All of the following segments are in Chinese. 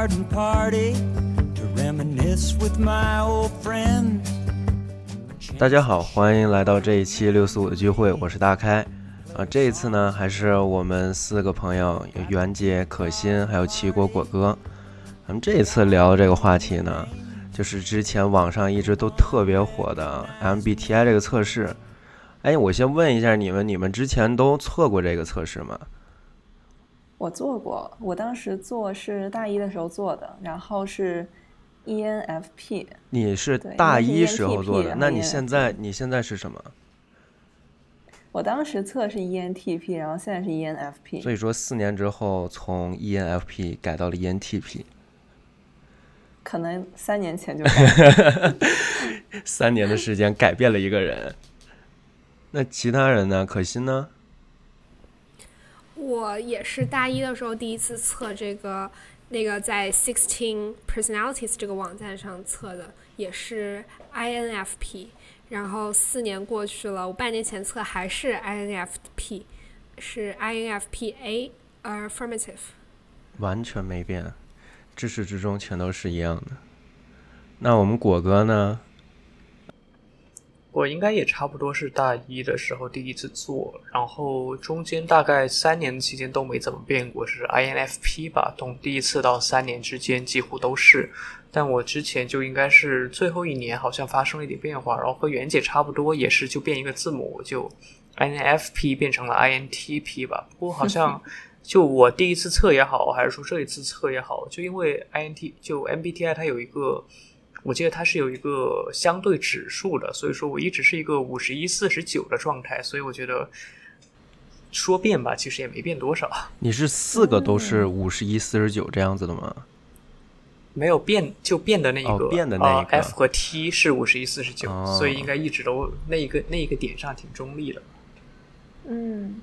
garden party to reminisce with my old friends. 大家好，欢迎来到这一期六四五的聚会，我是大开。啊，这一次呢，还是我们四个朋友，袁姐、可心，还有齐果果哥。咱们这一次聊的这个话题呢，就是之前网上一直都特别火的 MBTI 这个测试。哎，我先问一下你们，你们之前都测过这个测试吗？我做过，我当时做是大一的时候做的，然后是 ENFP。你是大一时候做的，那你现在你现在是什么？我当时测是 ENTP，然后现在是 E 所 ENFP。所以说四年之后从 ENFP 改到了 E ENTP，可能三年前就改 三年的时间改变了一个人。那其他人呢？可心呢？我也是大一的时候第一次测这个，那个在 Sixteen Personalities 这个网站上测的，也是 INFP。然后四年过去了，我半年前测还是 INFP，是 INFPA affirmative。完全没变，至始至终全都是一样的。那我们果哥呢？我应该也差不多是大一的时候第一次做，然后中间大概三年期间都没怎么变过，是 INFP 吧，从第一次到三年之间几乎都是。但我之前就应该是最后一年好像发生了一点变化，然后和袁姐差不多，也是就变一个字母，我就 INFP 变成了 INTP 吧。不过好像 就我第一次测也好，还是说这一次测也好，就因为 INT 就 MBTI 它有一个。我记得它是有一个相对指数的，所以说我一直是一个五十一、四十九的状态，所以我觉得说变吧，其实也没变多少，你是四个都是五十一、四十九这样子的吗？没有变就变的那一个，哦变的那一个。呃 F 和 T 是五十一、四十九哦，所以应该一直都那一个那一个点上挺中立的。嗯，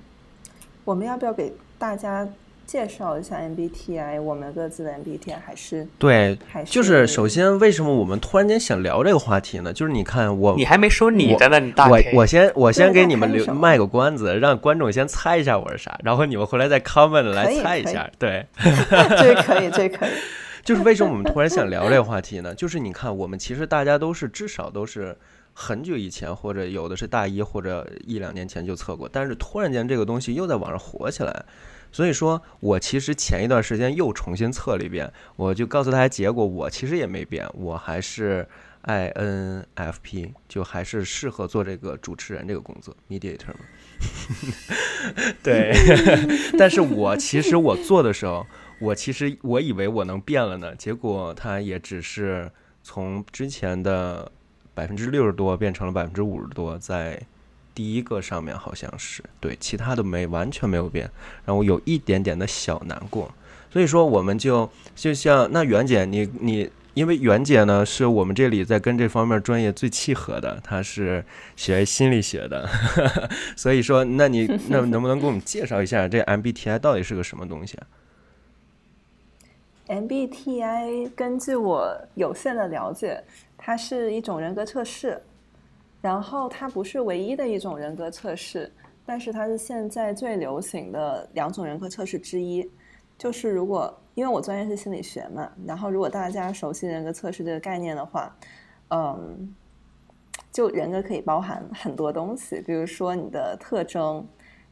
我们要不要给大家介绍一下 MBTI？我们各自的 MBTI 还是对，还是就是首先为什么我们突然间想聊这个话题呢？就是你看我你还没说你的呢，你大我我先我先给你们留卖个关子，让观众先猜一下我是啥，然后你们回来再 comment 来猜一下。对，这可以，这可以。就是为什么我们突然想聊这个话题呢？就是你看，我们其实大家都是至少都是很久以前，或者有的是大一或者一两年前就测过，但是突然间这个东西又在网上火起来。所以说我其实前一段时间又重新测了一遍，我就告诉大家结果，我其实也没变，我还是 INFP，就还是适合做这个主持人这个工作，mediator 嘛。对，但是我其实我做的时候，我其实我以为我能变了呢，结果它也只是从之前的百分之六十多变成了百分之五十多，在第一个上面好像是对，其他的没完全没有变，让我有一点点的小难过。所以说，我们就就像那袁姐，你你。因为袁姐呢，是我们这里在跟这方面专业最契合的，她是学心理学的，所以说，那你 那能不能给我们介绍一下这 MBTI 到底是个什么东西啊？MBTI 根据我有限的了解，它是一种人格测试，然后它不是唯一的一种人格测试，但是它是现在最流行的两种人格测试之一。就是如果因为我专业是心理学嘛，然后如果大家熟悉人格测试这个概念的话，嗯，就人格可以包含很多东西，比如说你的特征，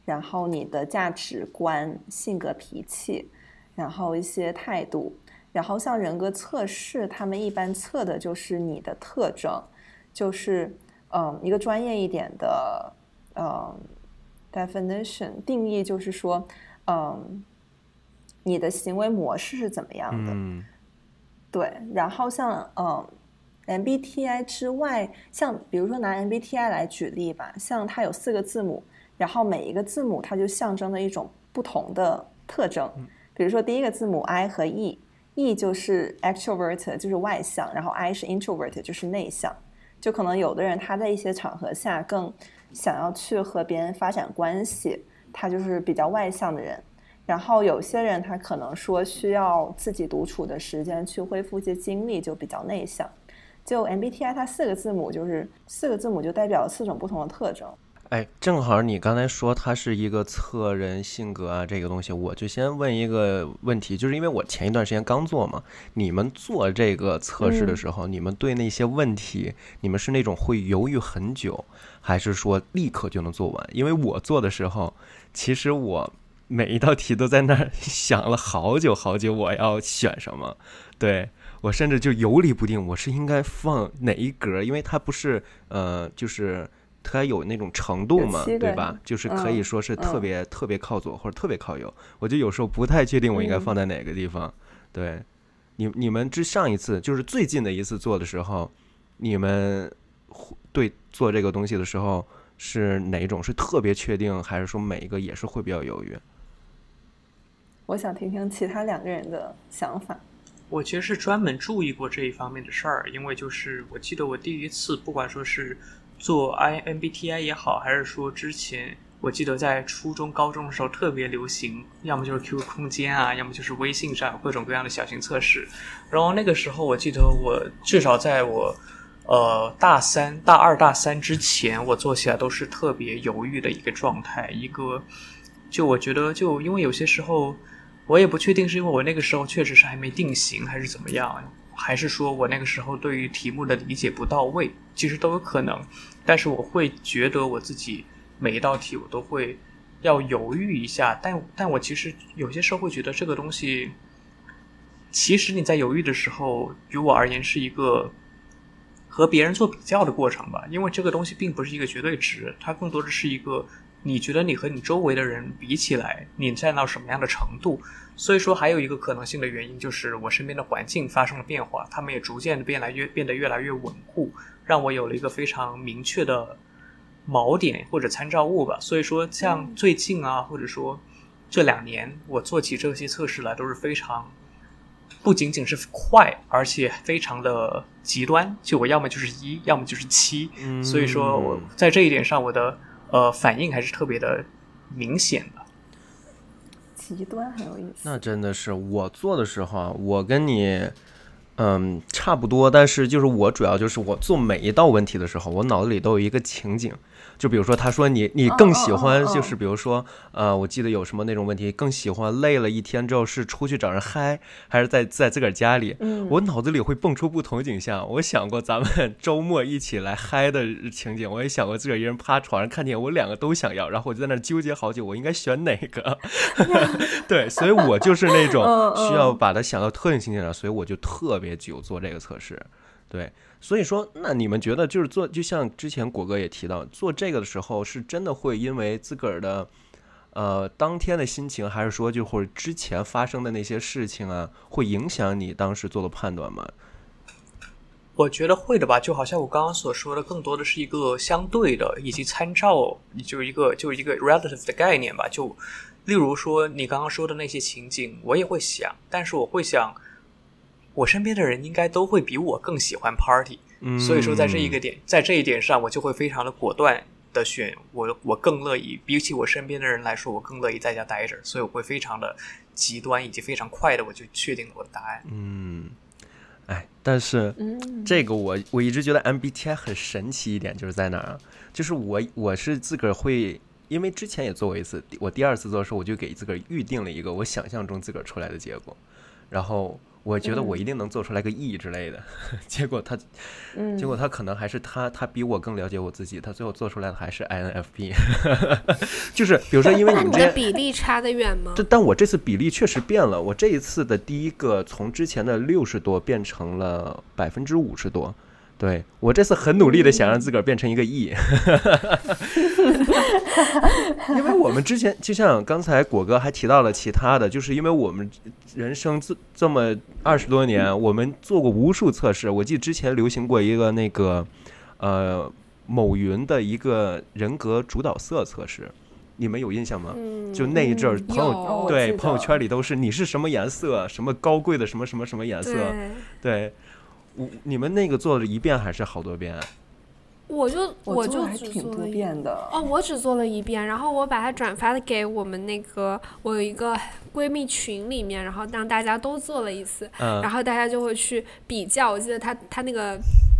然后你的价值观、性格、脾气。然后一些态度，然后像人格测试，他们一般测的就是你的特征，就是嗯一个专业一点的嗯 definition 定义，就是说嗯你的行为模式是怎么样的，嗯对，然后像嗯 MBTI 之外，像比如说拿 MBTI 来举例吧，像它有四个字母，然后每一个字母它就象征了一种不同的特征。比如说第一个字母 I 和 E，E 就是 extrovert，就是外向，然后 I 是 introvert，就是内向。就可能有的人他在一些场合下更想要去和别人发展关系，他就是比较外向的人。然后有些人他可能说需要自己独处的时间去恢复一些精力，就比较内向。就 MBTI 它四个字母就是四个字母就代表四种不同的特征。哎，正好你刚才说它是一个测人性格啊，这个东西，我就先问一个问题，就是因为我前一段时间刚做嘛，你们做这个测试的时候，你们对那些问题，你们是那种会犹豫很久，还是说立刻就能做完？因为我做的时候，其实我每一道题都在那儿 想了好久好久，我要选什么，对我甚至就游离不定，我是应该放哪一格，因为它不是呃，就是。它有那种程度嘛，对吧？就是可以说是特别特别靠左或者特别靠右。我就有时候不太确定我应该放在哪个地方。对，你你们之上一次就是最近的一次做的时候，你们对做这个东西的时候是哪种？是特别确定，还是说每一个也是会比较犹豫？我想听听其他两个人的想法。我其实是专门注意过这一方面的事儿，因为就是我记得我第一次，不管说是。做 I M B T I 也好，还是说之前我记得在初中、高中的时候特别流行，要么就是 Q Q 空间啊，要么就是微信上各种各样的小型测试。然后那个时候，我记得我至少在我呃大三、大二、大三之前，我做起来都是特别犹豫的一个状态。一个就我觉得，就因为有些时候我也不确定，是因为我那个时候确实是还没定型，还是怎么样。还是说我那个时候对于题目的理解不到位，其实都有可能。但是我会觉得我自己每一道题我都会要犹豫一下。但但我其实有些时候会觉得这个东西，其实你在犹豫的时候，于我而言是一个和别人做比较的过程吧。因为这个东西并不是一个绝对值，它更多的是一个你觉得你和你周围的人比起来，你占到什么样的程度。所以说，还有一个可能性的原因就是我身边的环境发生了变化，他们也逐渐的变来越变得越来越稳固，让我有了一个非常明确的锚点或者参照物吧。所以说，像最近啊，或者说这两年，我做起这些测试来都是非常不仅仅是快，而且非常的极端。就我要么就是一，要么就是七。所以说，我在这一点上，我的呃反应还是特别的明显的。极端很有意思。那真的是我做的时候啊，我跟你嗯差不多，但是就是我主要就是我做每一道问题的时候，我脑子里都有一个情景。就比如说，他说你你更喜欢就是比如说，呃，我记得有什么那种问题，更喜欢累了一天之后是出去找人嗨，还是在在自个儿家里？我脑子里会蹦出不同景象。我想过咱们 周末一起来嗨的情景，我也想过自个儿一人趴床上看电影，我两个都想要，然后我就在那纠结好久，我应该选哪个？对，所以我就是那种需要把它想到特定情景上，所以我就特别久做这个测试。对。所以说，那你们觉得就是做，就像之前果哥也提到，做这个的时候是真的会因为自个儿的，呃，当天的心情，还是说就或者之前发生的那些事情啊，会影响你当时做的判断吗？我觉得会的吧，就好像我刚刚所说的，更多的是一个相对的以及参照，就一个就一个 relative 的概念吧。就例如说你刚刚说的那些情景，我也会想，但是我会想。我身边的人应该都会比我更喜欢 party，所以说在这一个点，在这一点上，我就会非常的果断的选我，我更乐意比起我身边的人来说，我更乐意在家待着，所以我会非常的极端以及非常快的，我就确定了我的答案。嗯，哎，但是这个我我一直觉得 MBTI 很神奇一点就是在哪儿，就是我我是自个儿会，因为之前也做过一次，我第二次做的时候，我就给自个儿预定了一个我想象中自个儿出来的结果，然后。我觉得我一定能做出来个 E 之类的，结果他，结果他可能还是他，他比我更了解我自己，他最后做出来的还是 INFP，就是比如说，因为你们这比例差得远吗？这但我这次比例确实变了，我这一次的第一个从之前的六十多变成了百分之五十多。对我这次很努力的想让自个儿变成一个 E，因为我们之前就像刚才果哥还提到了其他的，就是因为我们人生这这么二十多年，我们做过无数测试。我记得之前流行过一个那个呃某云的一个人格主导色测试，你们有印象吗？就那一阵儿朋友对朋友圈里都是你是什么颜色，什么高贵的什么什么什么颜色，对。我你们那个做了一遍还是好多遍？我就我就只做了遍的哦，我只做了一遍，然后我把它转发给我们那个我有一个闺蜜群里面，然后让大家都做了一次，然后大家就会去比较。我记得他他那个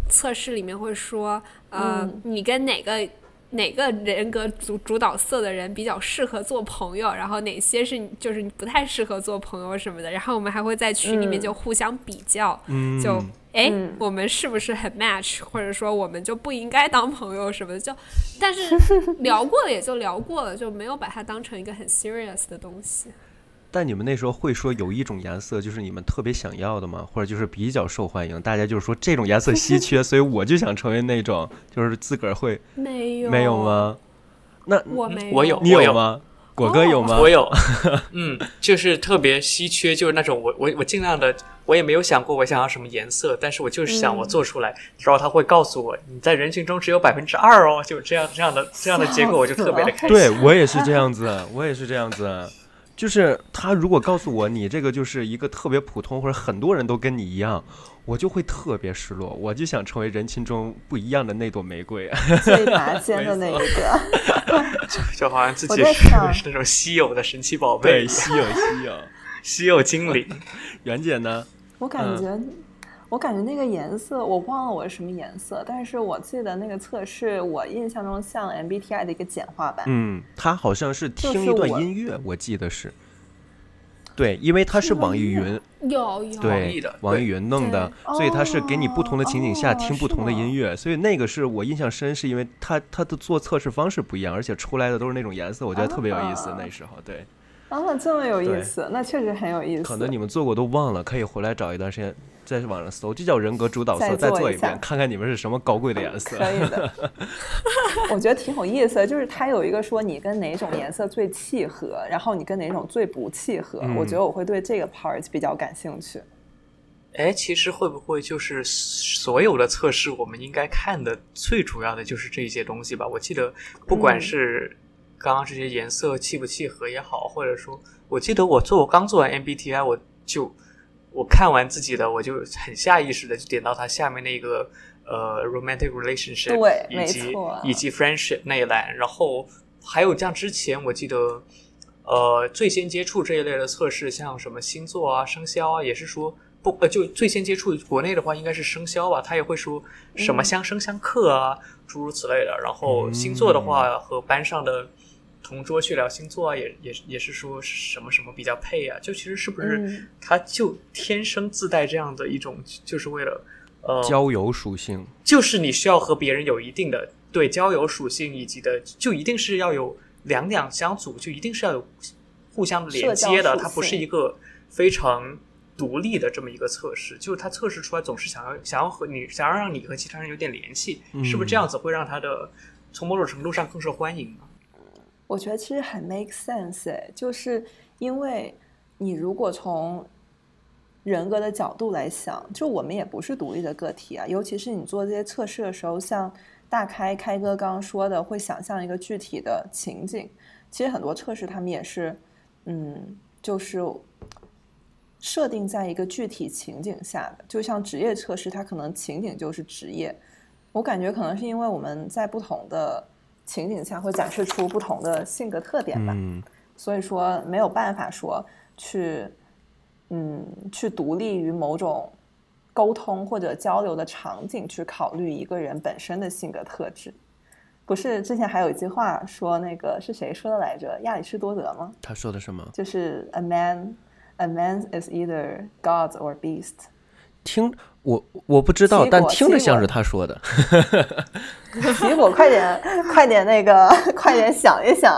测试里面会说，呃，你跟哪个哪个人格主主导色的人比较适合做朋友，然后哪些是就是不太适合做朋友什么的。然后我们还会在群里面嗯就互相比较，嗯，就哎，嗯我们是不是很 match，或者说我们就不应该当朋友什么的。就但是 聊过了也就聊过了，就没有把它当成一个很 serious 的东西。但你们那时候会说有一种颜色就是你们特别想要的吗？或者就是比较受欢迎，大家就是说这种颜色稀缺，所以我就想成为那种，就是自个儿会没有没有？吗？那我没我有你有吗？果哥有吗？我有，嗯，就是特别稀缺，就是那种我我我尽量的，我也没有想过我想要什么颜色，但是我就是想我做出来，然后他会告诉我你在人群中只有百分之二哦，就这样这样的这样的结果，我就特别的开心。对我也是这样子，我也是这样子。就是他如果告诉我你这个就是一个特别普通，或者很多人都跟你一样，我就会特别失落，我就想成为人群中不一样的那朵玫瑰。最拔尖的那一个。就就好像自 己是是那种稀有的神奇宝贝对，，稀有稀有。稀有精灵。袁姐呢？我感嗯觉，我感觉那个颜色，我忘了我是什么颜色，但是我记得那个测试，我印象中像 MBTI 的一个简化版。嗯，它好像是听一段音乐，我记得是。对，因为它是网易云，有有对网易的，网易云弄的，所以它是给你不同的情景下哦听不同的音乐，所以那个是我印象深，是因为它它的做测试方式不一样，而且出来的都是那种颜色，我觉得特别有意思。啊那时候，对，啊，这么有意思，那确实很有意思。可能你们做过都忘了，可以回来找一段时间在网上搜，就叫人格主导色，再再做一遍，看看你们是什么高贵的颜色。可以的，我觉得挺有意思的，就是它有一个说你跟哪种颜色最契合，然后你跟哪种最不契合。嗯我觉得我会对这个 part 比较感兴趣。哎，其实会不会就是所有的测试，我们应该看的最主要的就是这些东西吧？我记得，不管嗯是刚刚这些颜色契不契合也好，或者说，我记得我做我刚做完 MBTI，我就我看完自己的，我就很下意识的就点到它下面那个呃 romantic relationship，对以及错以及 friendship 那一栏，然后还有像之前我记得。呃，最先接触这一类的测试，像什么星座啊、生肖啊，也是说不呃，就最先接触国内的话，应该是生肖吧，他也会说什么相生相克啊，诸如此类的。然后星座的话，和班上的同桌去聊星座啊，也也也是说什么什么比较配啊，就其实是不是嗯。他就天生自带这样的一种，就是为了呃交友属性，就是你需要和别人有一定的对交友属性，以及的就一定是要有两两相组，就一定是要有互相连接的，它不是一个非常独立的这么一个测试，就是它测试出来总是想要想要和你想要让你和其他人有点联系，是不是这样子会让他的从某种程度上更受欢迎呢？我觉得其实很 make sense，就是因为你如果从人格的角度来想，就我们也不是独立的个体啊，尤其是你做这些测试的时候，像大开开哥刚刚说的，会想象一个具体的情景。其实很多测试他们也是，嗯，就是设定在一个具体情景下的，就像职业测试，它可能情景就是职业。我感觉可能是因为我们在不同的情景下会展示出不同的性格特点吧，嗯，所以说没有办法说去，嗯，去独立于某种沟通或者交流的场景去考虑一个人本身的性格特质。不是之前还有一句话说那个是谁说的来着？亚里士多德吗？他说的什么？就是 a man a man is either god or beast。听我我不知道，但听着像是他说的。结果，快点，快点，那个，快点想一想，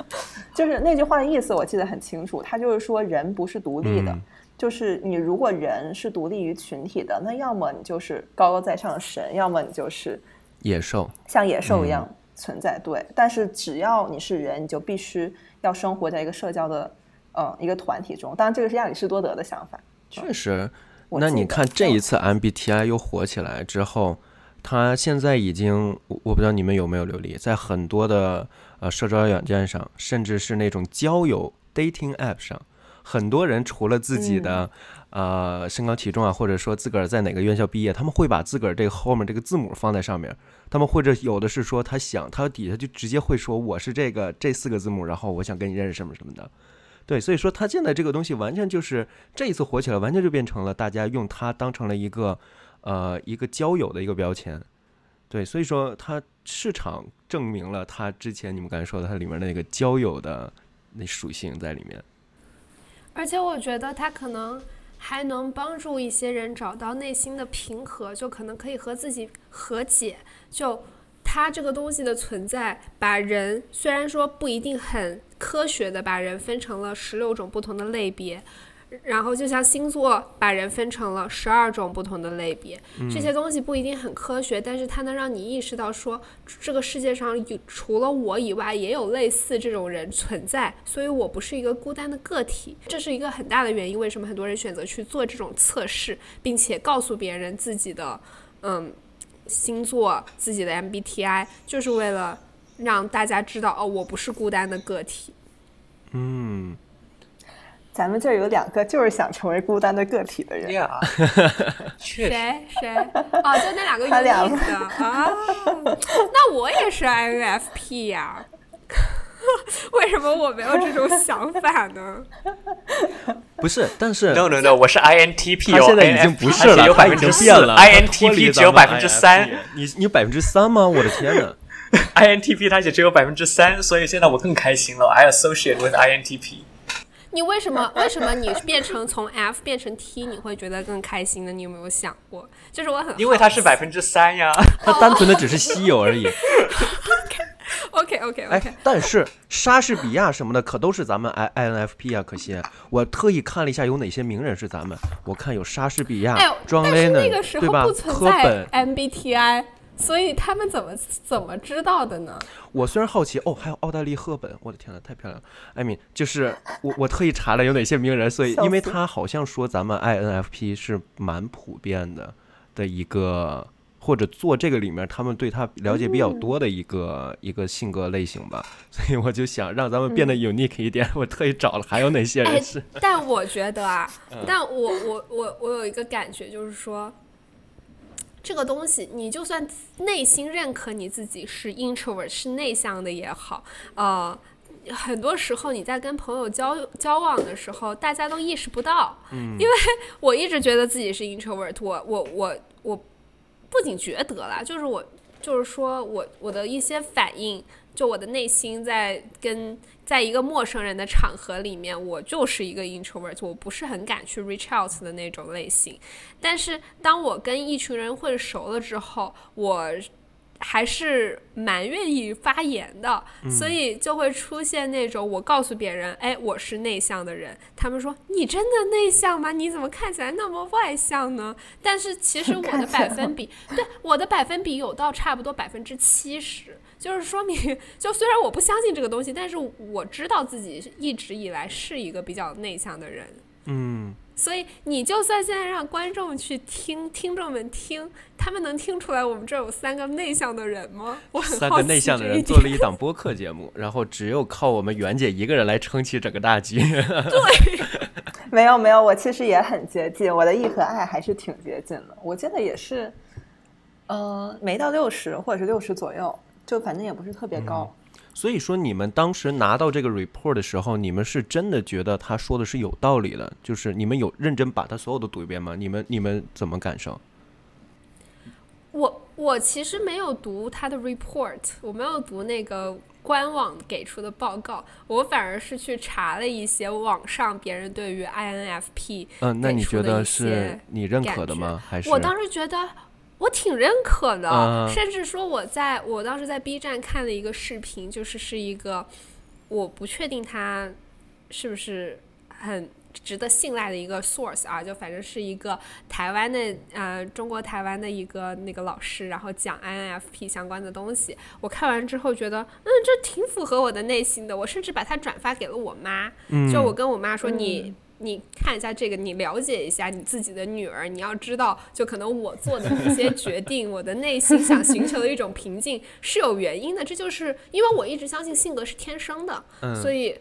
就是那句话的意思，我记得很清楚。他就是说，人不是独立的，嗯就是你如果人是独立于群体的，那要么你就是高高在上的神，要么你就是野兽，像野兽一嗯样存在。对，但是只要你是人，你就必须要生活在一个社交的，呃，一个团体中。当然，这个是亚里士多德的想法。确实。那你看这嗯一次 MBTI 又火起来之后，它现在已经我我不知道你们有没有留意，在很多的呃社交软件上，甚至是那种交友 dating app 上，很多人除了自己的、呃身高体重啊，或者说自个儿在哪个院校毕业，他们会把自个儿这个后面这个字母放在上面。他们或者有的是说他想，他底下就直接会说我是这个这四个字母，然后我想跟你认识什么什么的。对，所以说它现在这个东西完全就是这一次火起来，完全就变成了大家用它当成了一个呃一个交友的一个标签。对，所以说它市场证明了它之前你们刚才说的它里面的那个交友的那属性在里面。而且我觉得它可能还能帮助一些人找到内心的平和，就可能可以和自己和解。就它这个东西的存在，把人虽然说不一定很科学的把人分成了十六种不同的类别。然后就像星座把人分成了十二种不同的类别，这些东西不一定很科学，但是它能让你意识到说，这个世界上有除了我以外也有类似这种人存在，所以我不是一个孤单的个体。这是一个很大的原因，为什么很多人选择去做这种测试，并且告诉别人自己的嗯星座、自己的 MBTI，就是为了让大家知道哦，我不是孤单的个体。嗯。咱们这儿有两个就是想成为孤单的个体的人，谁谁？哦，就那两个他俩的啊？那我也是 INFP 呀，为什么我没有这种想法呢？不是，但是 no no no，我是 INTP 哦，现在已经不是了，他已经变了，INTP 只有百分之三，你你百分之三吗？我的天呐 i n t p 它也只有百分之三，所以现在我更开心了，I associate with INTP。你为什么为什么你变成从 F 变成 T 你会觉得更开心呢？你有没有想过？就是我很因为它是百分之三呀，它单纯的只是稀有而已。OK OK OK。哎，但是莎士比亚什么的可都是咱们 I INFP 啊，可惜我特意看了一下有哪些名人是咱们，我看有莎士比亚、庄雷呢，对吧？科本 MBTI。所以他们怎么怎么知道的呢？我虽然好奇哦，还有奥黛丽·赫本，我的天呐，太漂亮了！艾米，就是我我特意查了有哪些名人，所以因为他好像说咱们 INFP 是蛮普遍的的一个，或者做这个里面他们对他了解比较多的一个一个性格类型吧，所以我就想让咱们变得 unique 一点，我特意找了还有哪些人是。但我觉得啊，但我我我我有一个感觉就是说。这个东西，你就算内心认可你自己是 introvert 是内向的也好，呃，很多时候你在跟朋友交交往的时候，大家都意识不到。嗯，因为我一直觉得自己是 introvert，我我我我不仅觉得啦，就是我就是说我我的一些反应。就我的内心在跟在一个陌生人的场合里面，我就是一个 introvert，我不是很敢去 reach out 的那种类型。但是当我跟一群人混熟了之后，我。还是蛮愿意发言的，所以就会出现那种我告诉别人，哎，我是内向的人，他们说你真的内向吗？你怎么看起来那么外向呢？但是其实 我的百分比，对我的百分比有到差不多百分之七十，就是说明，就虽然我不相信这个东西，但是我知道自己一直以来是一个比较内向的人。嗯。所以你就算现在让观众去听，听众们听，他们能听出来我们这有三个内向的人吗？我很三个内向的人做了一档播客节目，然后只有靠我们袁姐一个人来撑起整个大局。对，没有没有，我其实也很接近，我的 E 和 I 还是挺接近的。我记得也是，嗯，没到六十或者是六十左右，就反正也不是特别高。所以说，你们当时拿到这个 report 的时候，你们是真的觉得他说的是有道理的，就是你们有认真把他所有的读一遍吗？你们你们怎么感受？我我其实没有读他的 report，我没有读那个官网给出的报告，我反而是去查了一些网上别人对于 INFP 嗯，那你觉得是你认可的吗？还是我当时觉得。我挺认可的，甚至说我在我当时在 B 站看了一个视频，就是是一个我不确定他是不是很值得信赖的一个 source 啊，就反正是一个台湾的呃中国台湾的一个那个老师，然后讲 INFP 相关的东西。我看完之后觉得，嗯，这挺符合我的内心的。我甚至把它转发给了我妈，就我跟我妈说你。你看一下这个，你了解一下你自己的女儿。你要知道，就可能我做的一些决定，我的内心想寻求的一种平静是有原因的。这就是因为我一直相信性格是天生的，所以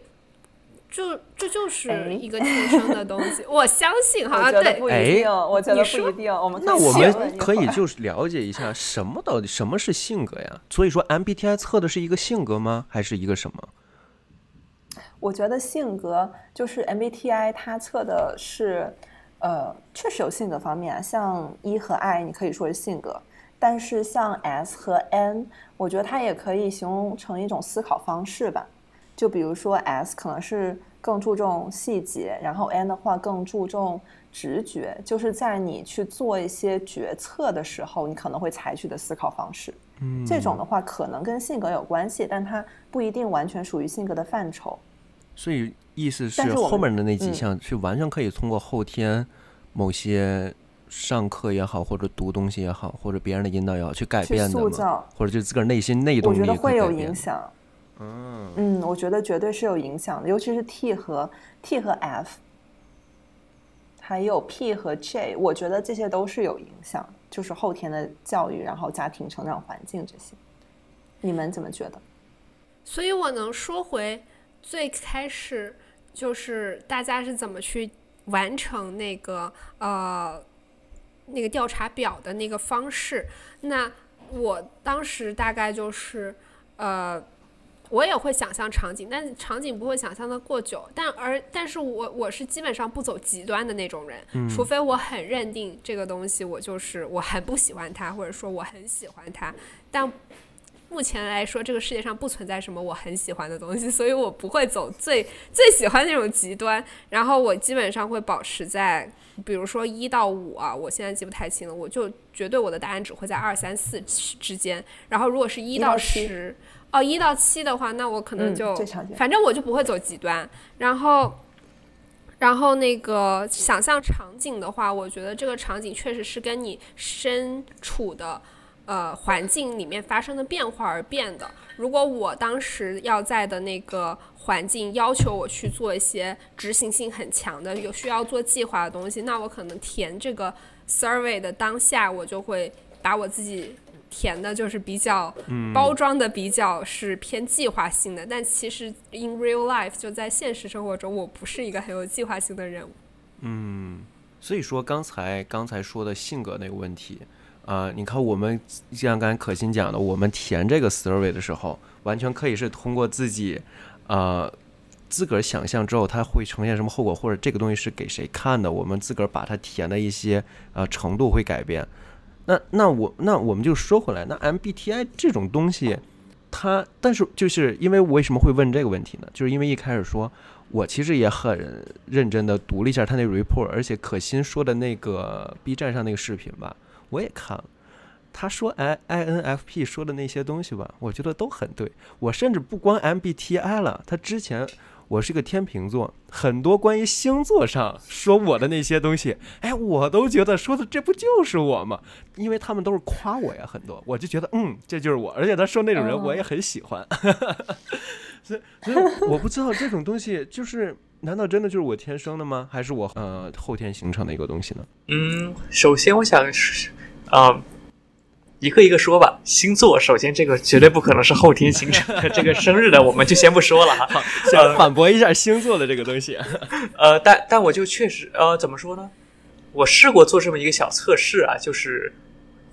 就这就是一个天生的东西。我相信哈，对，不一定，我觉得不一定。我们那我们可以就是了解一下什么到底什么是性格呀？所以说 MBTI 测的是一个性格吗？还是一个什么？我觉得性格就是 MBTI，它测的是，呃，确实有性格方面，像 E 和 I，你可以说是性格，但是像 S 和 N，我觉得它也可以形容成一种思考方式吧。就比如说 S 可能是更注重细节，然后 N 的话更注重直觉，就是在你去做一些决策的时候，你可能会采取的思考方式。嗯，这种的话可能跟性格有关系，但它不一定完全属于性格的范畴。所以意思是后面的那几嗯项是完全可以通过后天某些上课也好，或者读东西也好，或者别人的引导也好去改变的吗？塑造，或者就自个儿内心内动我力觉得会有影响。嗯，嗯，我觉得绝对是有影响的，尤其是 T 和 T 和 F，还有 P 和 J，我觉得这些都是有影响，就是后天的教育，然后家庭成长环境这些。你们怎么觉得？所以我能说回最开始，就是大家是怎么去完成那个呃那个调查表的那个方式。那我当时大概就是呃。我也会想象场景，但场景不会想象的过久。但而但是我我是基本上不走极端的那种人，除非我很认定这个东西，我就是我很不喜欢它，或者说我很喜欢它。但目前来说，这个世界上不存在什么我很喜欢的东西，所以我不会走最最喜欢那种极端。然后我基本上会保持在，比如说一到五啊，我现在记不太清了，我就绝对我的答案只会在二三四之间。然后如果是一到十，哦，一到七的话，那我可能嗯就、最常见反正我就不会走极端。然后。然后那个想象场景的话，我觉得这个场景确实是跟你身处的呃环境里面发生的变化而变的。如果我当时要在的那个环境要求我去做一些执行性很强的、有需要做计划的东西，那我可能填这个 survey 的当下，我就会把我自己填的就是比较包装的比较是偏计划性的，但其实 in real life 就在现实生活中，我不是一个很有计划性的人物。嗯，所以说刚才刚才说的性格那个问题，啊，你看我们像刚才可心讲的，我们填这个 survey 的时候，完全可以是通过自己，呃，自个儿想象之后，它会呈现什么后果，或者这个东西是给谁看的，我们自个儿把它填的一些呃程度会改变。那那我那我们就说回来，那 MBTI 这种东西，它但是就是因为为什么会问这个问题呢？就是因为一开始说。我其实也很认真的读了一下他那个 report，而且可心说的那个 B 站上那个视频吧，我也看了。他说 I INFP 说的那些东西吧，我觉得都很对。我甚至不光 MBTI 了，他之前我是个天秤座，很多关于星座上说我的那些东西，哎，我都觉得说的这不就是我吗？因为他们都是夸我呀，很多，我就觉得嗯，这就是我。而且他说那种人，我也很喜欢。所以，所以我不知道这种东西就是，难道真的就是我天生的吗？还是我呃后天形成的一个东西呢？嗯，首先我想是，啊、一个一个说吧。星座，首先这个绝对不可能是后天形成的，这个生日的我们就先不说了哈。想反驳一下星座的这个东西。呃，但但我就确实呃，怎么说呢？我试过做这么一个小测试啊，就是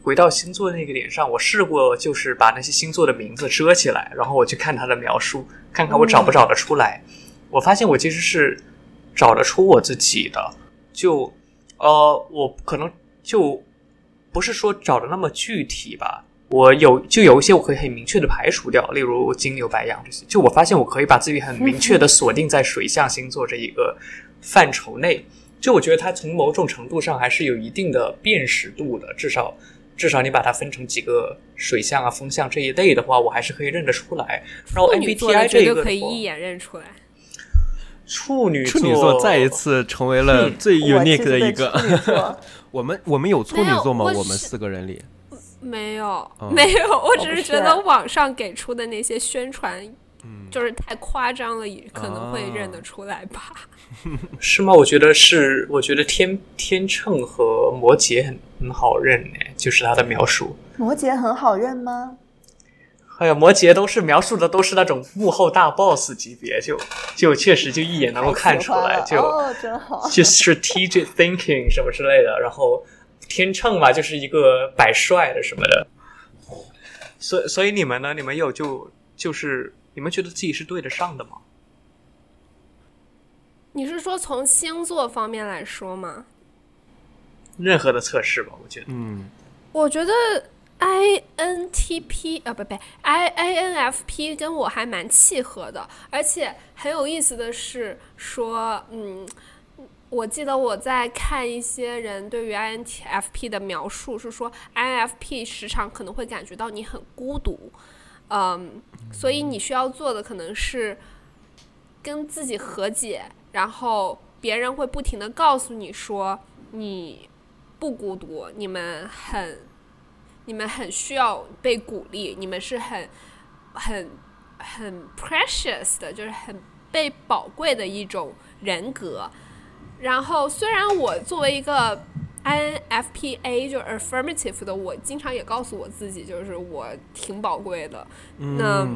回到星座那个点上，我试过就是把那些星座的名字遮起来，然后我去看它的描述，看看我找不找得出来。我发现我其实是找得出我自己的，就呃，我可能就不是说找的那么具体吧。我有就有一些我可以很明确的排除掉，例如金牛、白羊这些。就我发现我可以把自己很明确的锁定在水象星座这一个范畴内。就我觉得它从某种程度上还是有一定的辨识度的，至少至少你把它分成几个水象啊、风象这一类的话，我还是可以认得出来。然后 MBTI 这个可以一眼认出来。处女处女座再一次成为了最 unique 的一个。我们我们有处女座吗？我我们四个人里，没有，嗯 没有，我只是是觉得网上给出的那些宣传，嗯就是太夸张了，也可能会认啊得出来吧。是吗？我觉得是，我觉得天天秤和摩羯很很好认诶，就是他的描述。摩羯很好认吗？还有摩羯都是描述的都是那种幕后大 boss 级别，就就确实就一眼能够看出来，就、哦，真好。就 strategic thinking 什么之类的。然后天秤嘛，就是一个摆帅的什么的。所所以你们呢？你们有就就是你们觉得自己是对得上的吗？你是说从星座方面来说吗？任何的测试吧，我觉得。嗯，我觉得 INTP 啊，不不，I INFP 跟我还蛮契合的，而且很有意思的是说，嗯，我记得我在看一些人对于 INTFP 的描述，是说 INFP 时常可能会感觉到你很孤独，嗯，所以你需要做的可能是跟自己和解，然后别人会不停的告诉你说你不孤独，你们很。你们很需要被鼓励，你们是很、很、很 precious 的，就是很被宝贵的一种人格。然后，虽然我作为一个 INFPA 就是 affirmative 的，我经常也告诉我自己，就是我挺宝贵的。那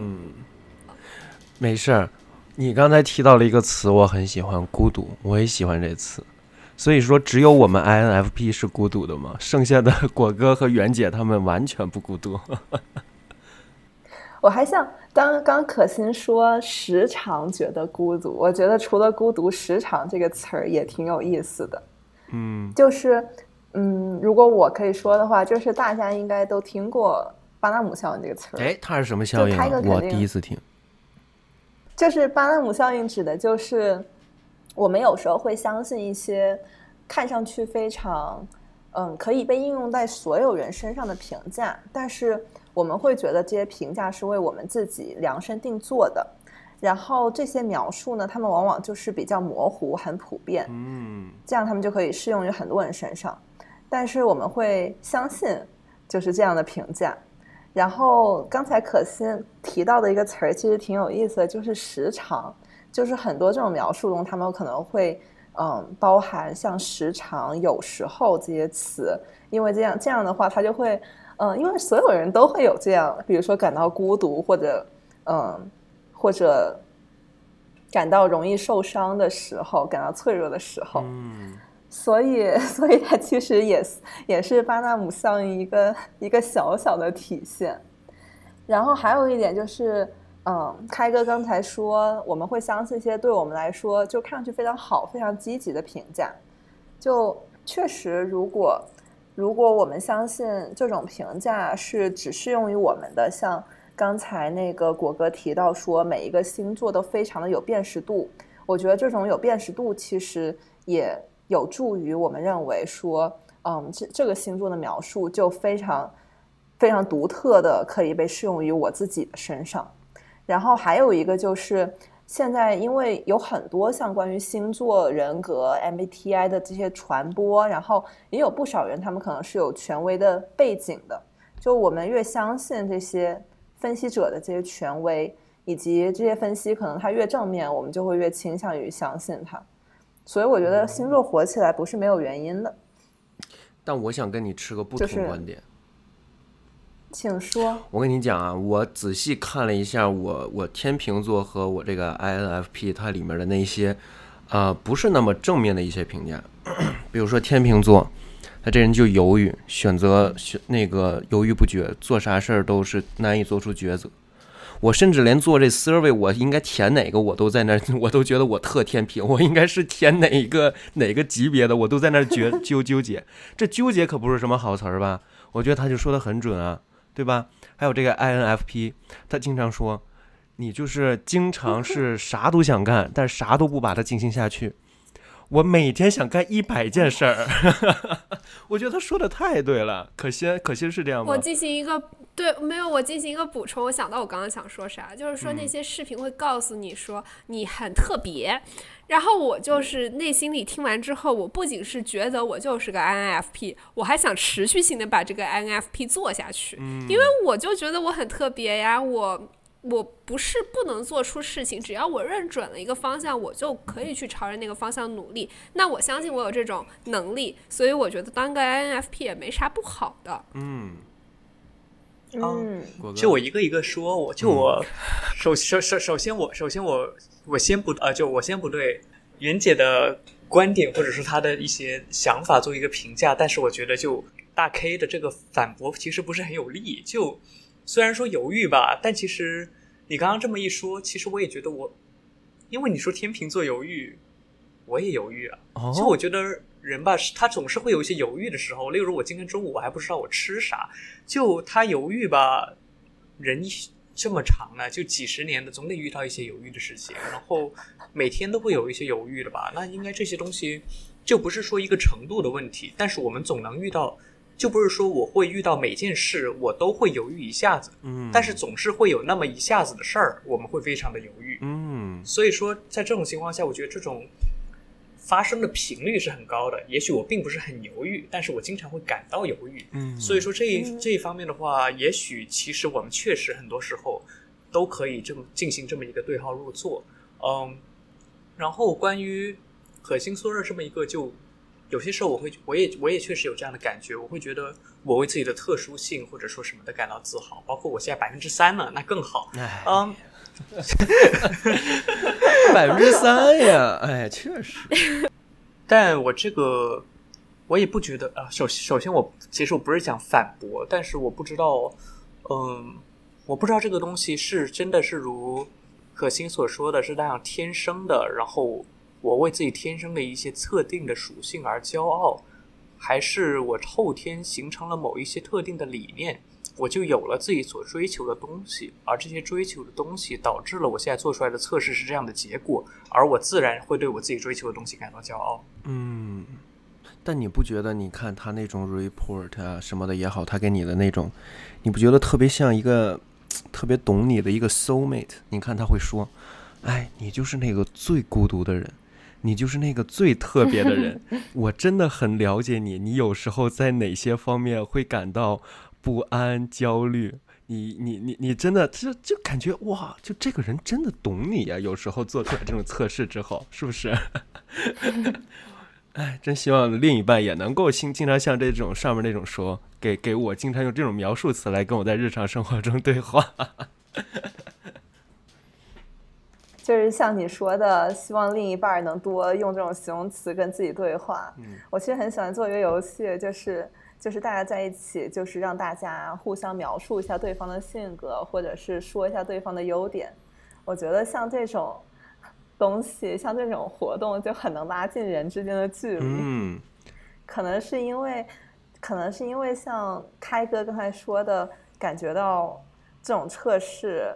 没事儿，你刚才提到了一个词，我很喜欢，孤独，我也喜欢这词。所以说，只有我们 INFP 是孤独的吗？剩下的果哥和袁姐他们完全不孤独。我还像刚刚可心说，时常觉得孤独。我觉得除了孤独，时常这个词儿也挺有意思的。嗯，就是嗯，如果我可以说的话，就是大家应该都听过巴纳姆效应这个词儿。哎，它是什么效应？我第一次听。就是巴纳姆效应指的就是。我们有时候会相信一些看上去非常嗯可以被应用在所有人身上的评价，但是我们会觉得这些评价是为我们自己量身定做的。然后这些描述呢，他们往往就是比较模糊、很普遍，嗯，这样他们就可以适用于很多人身上。但是我们会相信就是这样的评价。然后刚才可心提到的一个词儿其实挺有意思的，就是时长。就是很多这种描述中，他们可能会嗯包含像时常、有时候这些词，因为这样这样的话，他就会嗯，因为所有人都会有这样，比如说感到孤独或者嗯或者感到容易受伤的时候，感到脆弱的时候，嗯，所以 所以它其实也也是巴纳姆效应一个一个小小的体现。然后还有一点就是。嗯，开哥刚才说我们会相信一些对我们来说就看上去非常好、非常积极的评价。就确实，如果如果我们相信这种评价是只适用于我们的，像刚才那个果哥提到说每一个星座都非常的有辨识度，我觉得这种有辨识度其实也有助于我们认为说，嗯，这这个星座的描述就非常非常独特的，可以被适用于我自己的身上。然后还有一个就是，现在因为有很多像关于星座人格 MBTI 的这些传播，然后也有不少人他们可能是有权威的背景的。就我们越相信这些分析者的这些权威，以及这些分析可能它越正面，我们就会越倾向于相信它。所以我觉得星座火起来不是没有原因的。但我想跟你持个不同观点。请说。我跟你讲啊，我仔细看了一下我我天秤座和我这个 INFP 它里面的那些，啊，不是那么正面的一些评价。比如说天秤座，他这人就犹豫，选择选那个犹豫不决，做啥事儿都是难以做出抉择。我甚至连做这 survey，我应该填哪个，我都在那，我都觉得我特天平，我应该是填哪一个哪个级别的，我都在那觉纠纠结。这纠结可不是什么好词儿吧？我觉得他就说的很准啊。对吧？还有这个 INFP，他经常说，你就是经常是啥都想干，但啥都不把它进行下去。我每天想干一百件事儿，我觉得他说的太对了。可惜，可惜是这样吗？我进行一个。对，没有我进行一个补充。我想到我刚刚想说啥，就是说那些视频会告诉你说你很特别，然后我就是内心里听完之后，我不仅是觉得我就是个 INFP，我还想持续性的把这个 INFP 做下去，因为我就觉得我很特别呀。我我不是不能做出事情，只要我认准了一个方向，我就可以去朝着那个方向努力。那我相信我有这种能力，所以我觉得当个 INFP 也没啥不好的。嗯。嗯，就我一个一个说，我就我 首首首首先我首先我我先不呃，就我先不对袁姐的观点或者是她的一些想法做一个评价，但是我觉得就大 K 的这个反驳其实不是很有力。就虽然说犹豫吧，但其实你刚刚这么一说，其实我也觉得我，因为你说天秤座犹豫。我也犹豫啊。哦就我觉得人吧，他总是会有一些犹豫的时候。例如我今天中午我还不知道我吃啥，就他犹豫吧，人这么长呢，就几十年的，总得遇到一些犹豫的事情。然后每天都会有一些犹豫的吧？那应该这些东西就不是说一个程度的问题，但是我们总能遇到。就不是说我会遇到每件事我都会犹豫一下子，嗯，但是总是会有那么一下子的事儿，我们会非常的犹豫。嗯所以说，在这种情况下，我觉得这种发生的频率是很高的。也许我并不是很犹豫，但是我经常会感到犹豫。嗯，所以说这一嗯这一方面的话，也许其实我们确实很多时候都可以这么进行这么一个对号入座。嗯，然后关于可心缩热这么一个，就有些时候我会，我也我也确实有这样的感觉，我会觉得我为自己的特殊性或者说什么的感到自豪。包括我现在百分之三了，那更好。哎，嗯，百分之三呀，哎，确实，但我这个我也不觉得啊。首首先我其实我不是想反驳，但是我不知道，嗯，我不知道这个东西是真的是如可心所说的是那样天生的，然后我为自己天生的一些特定的属性而骄傲，还是我后天形成了某一些特定的理念。我就有了自己所追求的东西，而这些追求的东西导致了我现在做出来的测试是这样的结果，而我自然会对我自己追求的东西感到骄傲。嗯。但你不觉得？你看他那种 report 啊什么的也好，他给你的那种，你不觉得特别像一个特别懂你的一个 soul mate？你看他会说：“哎，你就是那个最孤独的人，你就是那个最特别的人。我真的很了解你，你有时候在哪些方面会感到不安、焦虑。”你你你你真的就就感觉哇，就这个人真的懂你呀、有时候做出来这种测试之后，是不是？哎，真希望另一半也能够经经常像这种上面那种说，给给我经常用这种描述词来跟我在日常生活中对话。就是像你说的，希望另一半能多用这种形容词跟自己对话。嗯我其实很喜欢做一个游戏，就是就是大家在一起，就是让大家互相描述一下对方的性格，或者是说一下对方的优点。我觉得像这种东西，像这种活动，就很能拉近人之间的距离。嗯 可能是因为，可能是因为像开哥刚才说的，感觉到这种测试，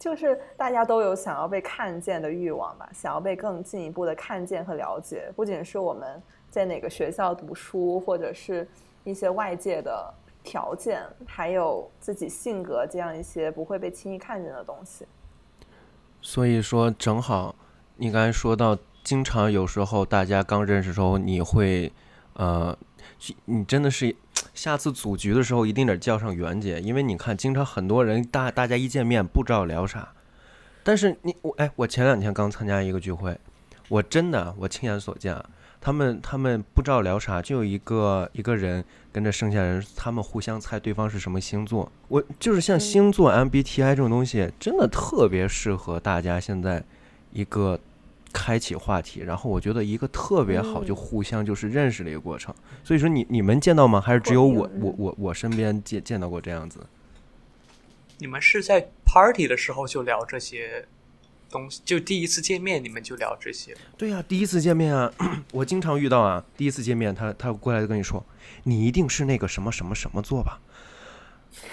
就是大家都有想要被看见的欲望吧，想要被更进一步的看见和了解。不仅是我们在哪个学校读书，或者是一些外界的条件，还有自己性格这样一些不会被轻易看见的东西。所以说正好你刚才说到，经常有时候大家刚认识时候，你会呃，你真的是下次组局的时候一定得叫上袁姐，因为你看，经常很多人大大家一见面不知道聊啥，但是你我哎，我前两天刚参加一个聚会，我真的我亲眼所见啊，他们他们不知道聊啥，就有一个一个人跟着剩下人，他们互相猜对方是什么星座。我就是像星座 MBTI 这种东西，真的特别适合大家现在一个开启话题，然后我觉得一个特别好，就嗯互相就是认识的一个过程。所以说你你们见到吗？还是只有我我我我身边见见到过这样子？你们是在 party 的时候就聊这些东西，就第一次见面你们就聊这些？对呀、第一次见面啊，我经常遇到啊。第一次见面，他他过来就跟你说，你一定是那个什么什么什么座吧？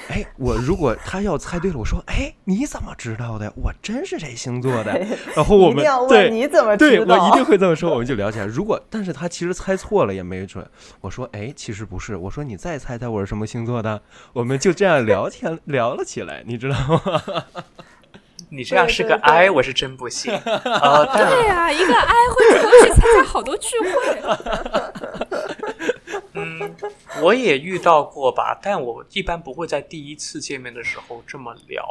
哎，我如果他要猜对了，我说，哎，你怎么知道的？我真是这星座的。然后我们 一定要对问你怎么对知道？我一定会这么说，我们就聊起来。如果但是他其实猜错了也没准。我说，哎，其实不是。我说你再猜猜我是什么星座的，我们就这样聊天聊了起来，你知道吗？你这样是个对对对 I，我是真不信。对呀、一个 I 会主动去参加好多聚会。嗯，我也遇到过吧，但我一般不会在第一次见面的时候这么聊。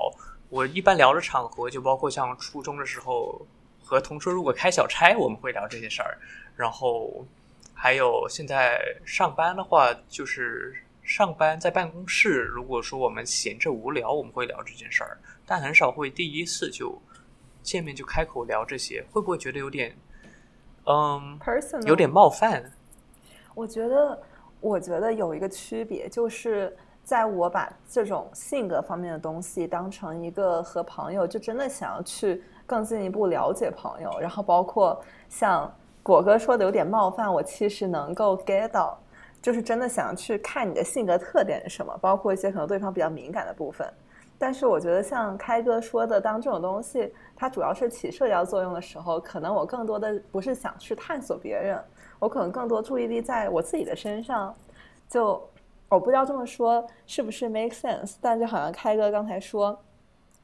我一般聊的场合就包括像初中的时候和同桌如果开小差，我们会聊这些事儿。然后还有现在上班的话，就是上班在办公室，如果说我们闲着无聊，我们会聊这件事儿，但很少会第一次就见面就开口聊这些，会不会觉得有点，嗯有点冒犯？我觉得，我觉得有一个区别，就是在我把这种性格方面的东西当成一个和朋友，就真的想要去更进一步了解朋友，然后包括像果哥说的有点冒犯，我其实能够 get 到，就是真的想要去看你的性格特点是什么，包括一些可能对方比较敏感的部分。但是我觉得像开哥说的，当这种东西它主要是起社交作用的时候，可能我更多的不是想去探索别人，我可能更多注意力在我自己的身上。就我不知道这么说是不是 make sense，但就好像开哥刚才说。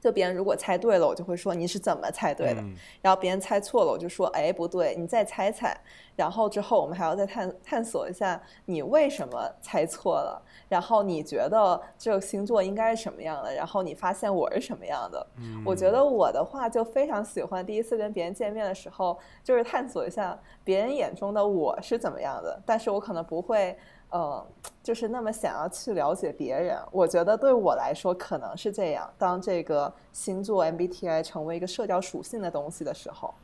就别人如果猜对了，我就会说你是怎么猜对的。然后别人猜错了，我就说哎不对，你再猜猜。然后之后我们还要再探探索一下你为什么猜错了。然后你觉得这个星座应该是什么样的？然后你发现我是什么样的？我觉得我的话就非常喜欢第一次跟别人见面的时候，就是探索一下别人眼中的我是怎么样的。但是我可能不会。呃，就是那么想要去了解别人，我觉得对我来说可能是这样。当这个星座 MBTI 成为一个社交属性的东西的时候，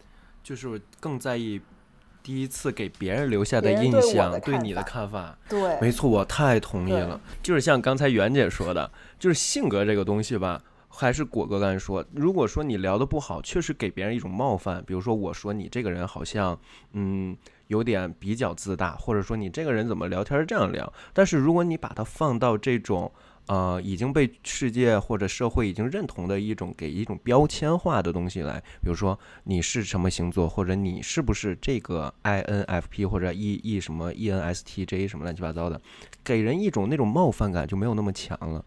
就是更在意第一次给别人留下的印象，对你的看法。对，没错，我太同意了。就是像刚才袁姐说的，就是性格这个东西吧，还是果哥刚才说，如果说你聊的不好，确实给别人一种冒犯。比如说，我说你这个人好像，嗯。有点比较自大，或者说你这个人怎么聊天是这样聊。但是如果你把它放到这种呃已经被世界或者社会已经认同的一种给一种标签化的东西来，比如说你是什么星座，或者你是不是这个 INFP 或者 E E 什么 ENSTJ 什么乱七八糟的，给人一种那种冒犯感就没有那么强了。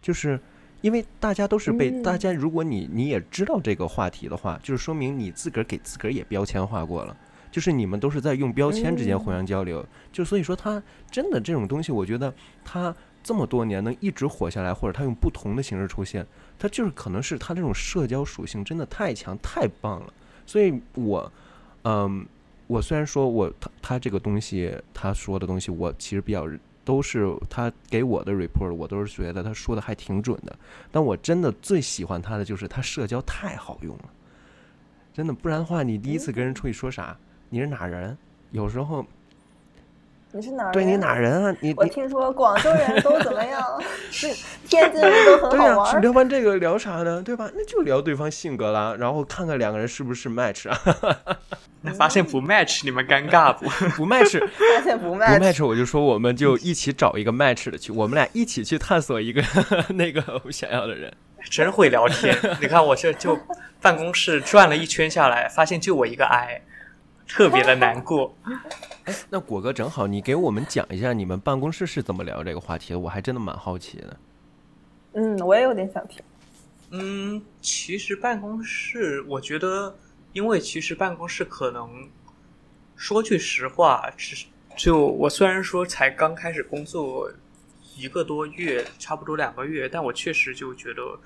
就是因为大家都是被大家，如果你你也知道这个话题的话，就是说明你自个儿给自个儿也标签化过了。就是你们都是在用标签之间互相交流，就所以说他真的这种东西，我觉得他这么多年能一直火下来，或者他用不同的形式出现，他就是可能是他这种社交属性真的太强太棒了。所以我，嗯，我虽然说我他他这个东西他说的东西，我其实比较都是他给我的 report，我都是觉得他说的还挺准的。但我真的最喜欢他的就是他社交太好用了，真的，不然的话你第一次跟人出去说啥？你是哪人？有时候你是哪人？对你哪人啊？你我听说广州人都怎么样？是天津人都很好玩。聊完这个聊啥呢？对吧？那就聊对方性格啦，然后看看两个人是不是 match 啊？那发现不 match，你们尴尬不？不 match，发现不 match，不 match，我就说我们就一起找一个 match 的去，我们俩一起去探索一个那个我想要的人。真会聊天！你看我这就办公室转了一圈下来，发现就我一个 I。特别的难过。哎，那果哥正好，你给我们讲一下你们办公室是怎么聊这个话题的，我还真的蛮好奇的。嗯，我也有点想听。嗯，其实办公室，我觉得，因为其实办公室可能说句实话，只就我虽然说才刚开始工作一个多月，差不多两个月，但我确实就觉得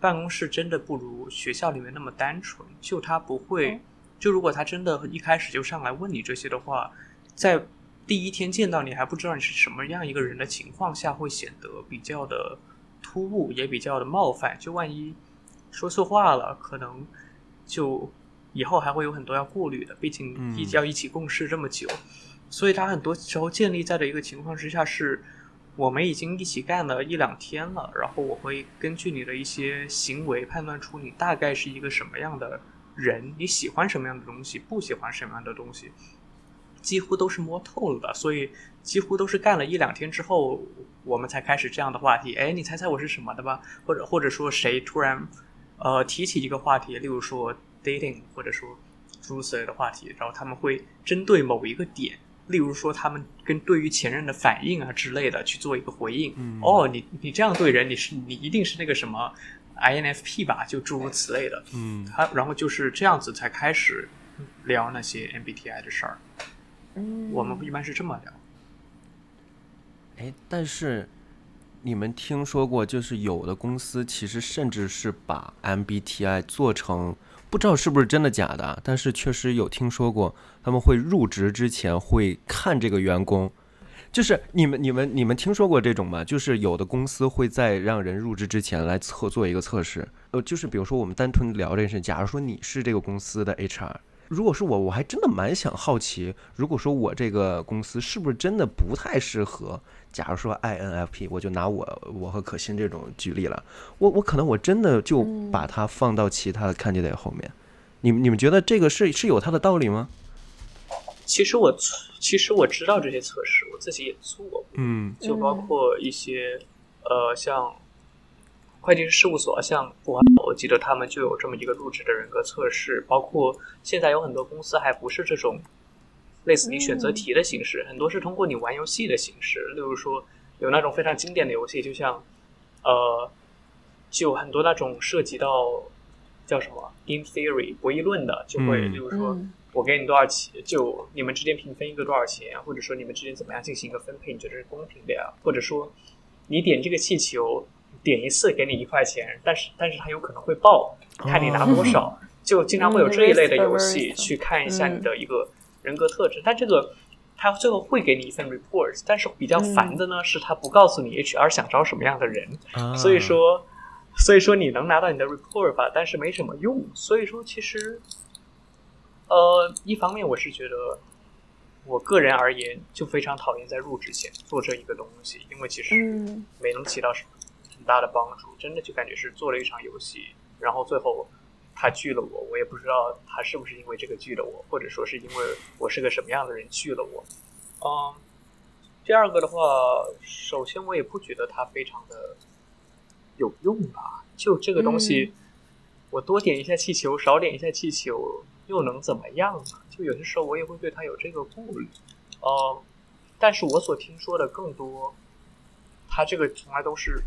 办公室真的不如学校里面那么单纯，就他不会。就如果他真的一开始就上来问你这些的话，在第一天见到你还不知道你是什么样一个人的情况下，会显得比较的突兀，也比较的冒犯。就万一说错话了，可能就以后还会有很多要顾虑的。毕竟一要一起共事这么久，所以他很多时候建立在的一个情况之下是，我们已经一起干了一两天了，然后我会根据你的一些行为判断出你大概是一个什么样的。人你喜欢什么样的东西，不喜欢什么样的东西，几乎都是摸透了的。所以几乎都是干了一两天之后，我们才开始这样的话题。哎，你猜猜我是什么的吧？或者或者说谁突然呃提起一个话题，例如说 dating，或者说诸如此类的话题，然后他们会针对某一个点，例如说他们跟对于前任的反应啊之类的去做一个回应。哦，你你这样对人，你是你一定是那个什么？INFP 吧，就诸如此类的，嗯，他然后就是这样子才开始聊那些 MBTI 的事儿，嗯，我们一般是这么聊。哎，但是你们听说过，就是有的公司其实甚至是把 MBTI 做成，不知道是不是真的假的，但是确实有听说过，他们会入职之前会看这个员工。就是你们、你们、你们听说过这种吗？就是有的公司会在让人入职之前来测做一个测试。呃，就是比如说我们单纯聊这件事，假如说你是这个公司的 HR，如果是我，我还真的蛮想好奇，如果说我这个公司是不是真的不太适合？假如说 INFP，我就拿我我和可心这种举例了，我我可能我真的就把它放到其他的 candidate 后面。你们你们觉得这个是是有它的道理吗？其实我其实我知道这些测试，我自己也做过，嗯就包括一些呃像会计师事务所，像富华，我记得他们就有这么一个入职的人格测试，包括现在有很多公司还不是这种类似于选择题的形式，很多是通过你玩游戏的形式，例如说有那种非常经典的游戏，就像呃，就很多那种涉及到叫什么 in theory 博弈论的，就会嗯。例如说。嗯我给你多少钱，就你们之间平分一个多少钱，或者说你们之间怎么样进行一个分配，你觉得是公平的呀？或者说你点这个气球，点一次给你一块钱，但是但是它有可能会爆，看你拿多少，就经常会有这一类的游戏嗯去看一下你的一个人格特质。但这个它最后会给你一份 report，但是比较烦的呢是它不告诉你 HR 想招什么样的人，啊所以说，所以说你能拿到你的 report 吧，但是没什么用。所以说，其实，呃，一方面我是觉得，我个人而言就非常讨厌在入职前做这一个东西，因为其实嗯没能起到什么很大的帮助，真的就感觉是做了一场游戏，然后最后他拒了我，我也不知道他是不是因为这个拒了我，或者说是因为我是个什么样的人拒了我。嗯，第二个的话，首先我也不觉得它非常的有用吧，就这个东西，我多点一下气球，少点一下气球，又能怎么样呢？就有些时候我也会对他有这个顾虑。呃，但是我所听说的更多，他这个从来都是，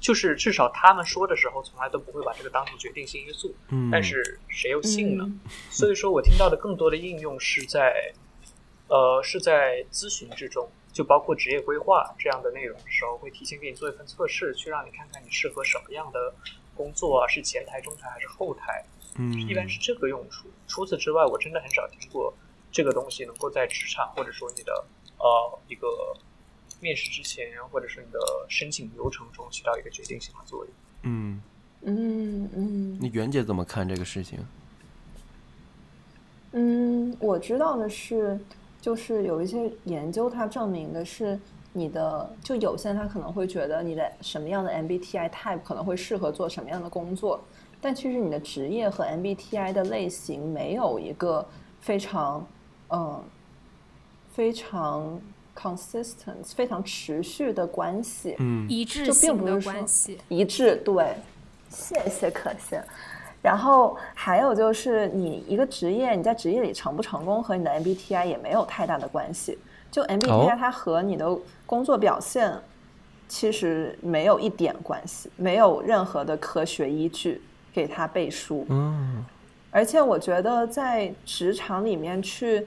就是至少他们说的时候，从来都不会把这个当成决定性因素。嗯，但是谁又信呢？嗯所以说我听到的更多的应用是在，呃，是在咨询之中，就包括职业规划这样的内容的时候，会提前给你做一份测试，去让你看看你适合什么样的工作啊，是前台、中台还是后台，嗯，一般是这个用处。除此之外，我真的很少听过这个东西能够在职场或者说你的呃一个面试之前，或者是你的申请流程中起到一个决定性的作用。嗯，嗯嗯那袁姐怎么看这个事情？嗯，我知道的是，就是有一些研究，它证明的是你的，就有些人他可能会觉得你的什么样的 MBTI type 可能会适合做什么样的工作，但其实你的职业和 MBTI 的类型没有一个非常，嗯，非常 consistent、非常持续的关系。嗯一致就并性的不是关系。一致，对，谢谢可心。然后还有就是，你一个职业，你在职业里成不成功和你的 MBTI 也没有太大的关系。就 MBTI 它和你的工作表现其实没有一点关系，没有任何的科学依据给他背书。嗯而且我觉得在职场里面去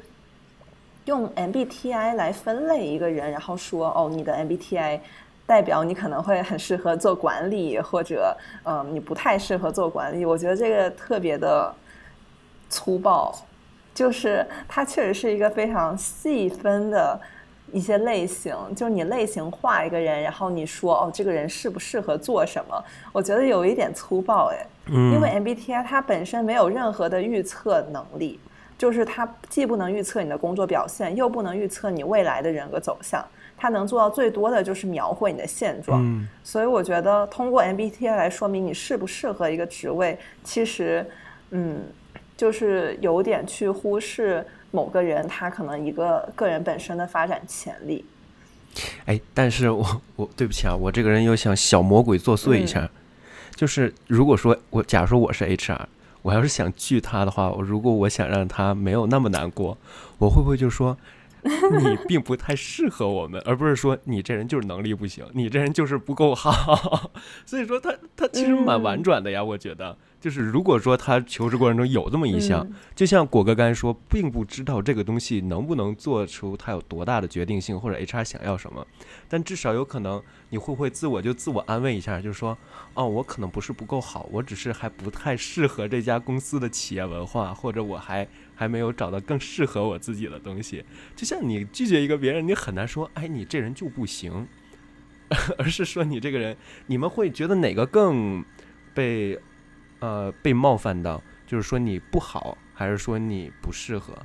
用 MBTI 来分类一个人，然后说哦，你的 MBTI 代表你可能会很适合做管理，或者嗯，你不太适合做管理。我觉得这个特别的粗暴，就是它确实是一个非常细分的。一些类型，就是你类型化一个人，然后你说哦，这个人适不适合做什么？我觉得有一点粗暴哎，嗯，因为 MBTI 它本身没有任何的预测能力，就是它既不能预测你的工作表现，又不能预测你未来的人格走向，它能做到最多的就是描绘你的现状。嗯所以我觉得通过 MBTI 来说明你适不适合一个职位，其实，嗯，就是有点去忽视某个人他可能一个个人本身的发展潜力。哎，但是我我对不起啊，我这个人又想小魔鬼作祟一下，就是如果说我假如说我是 HR，我要是想拒他的话，我如果我想让他没有那么难过，我会不会就说 你并不太适合我们，而不是说你这人就是能力不行，你这人就是不够好。所以说他他其实蛮婉转的呀，我觉得。就是如果说他求职过程中有这么一项，嗯。就像果哥刚才说，并不知道这个东西能不能做出它有多大的决定性，或者 HR 想要什么，但至少有可能你会不会自我就自我安慰一下，就是说，哦，我可能不是不够好，我只是还不太适合这家公司的企业文化，或者我还还没有找到更适合我自己的东西。就像你拒绝一个别人，你很难说，哎，你这人就不行，而是说你这个人，你们会觉得哪个更被呃被冒犯到？就是说你不好，还是说你不适合？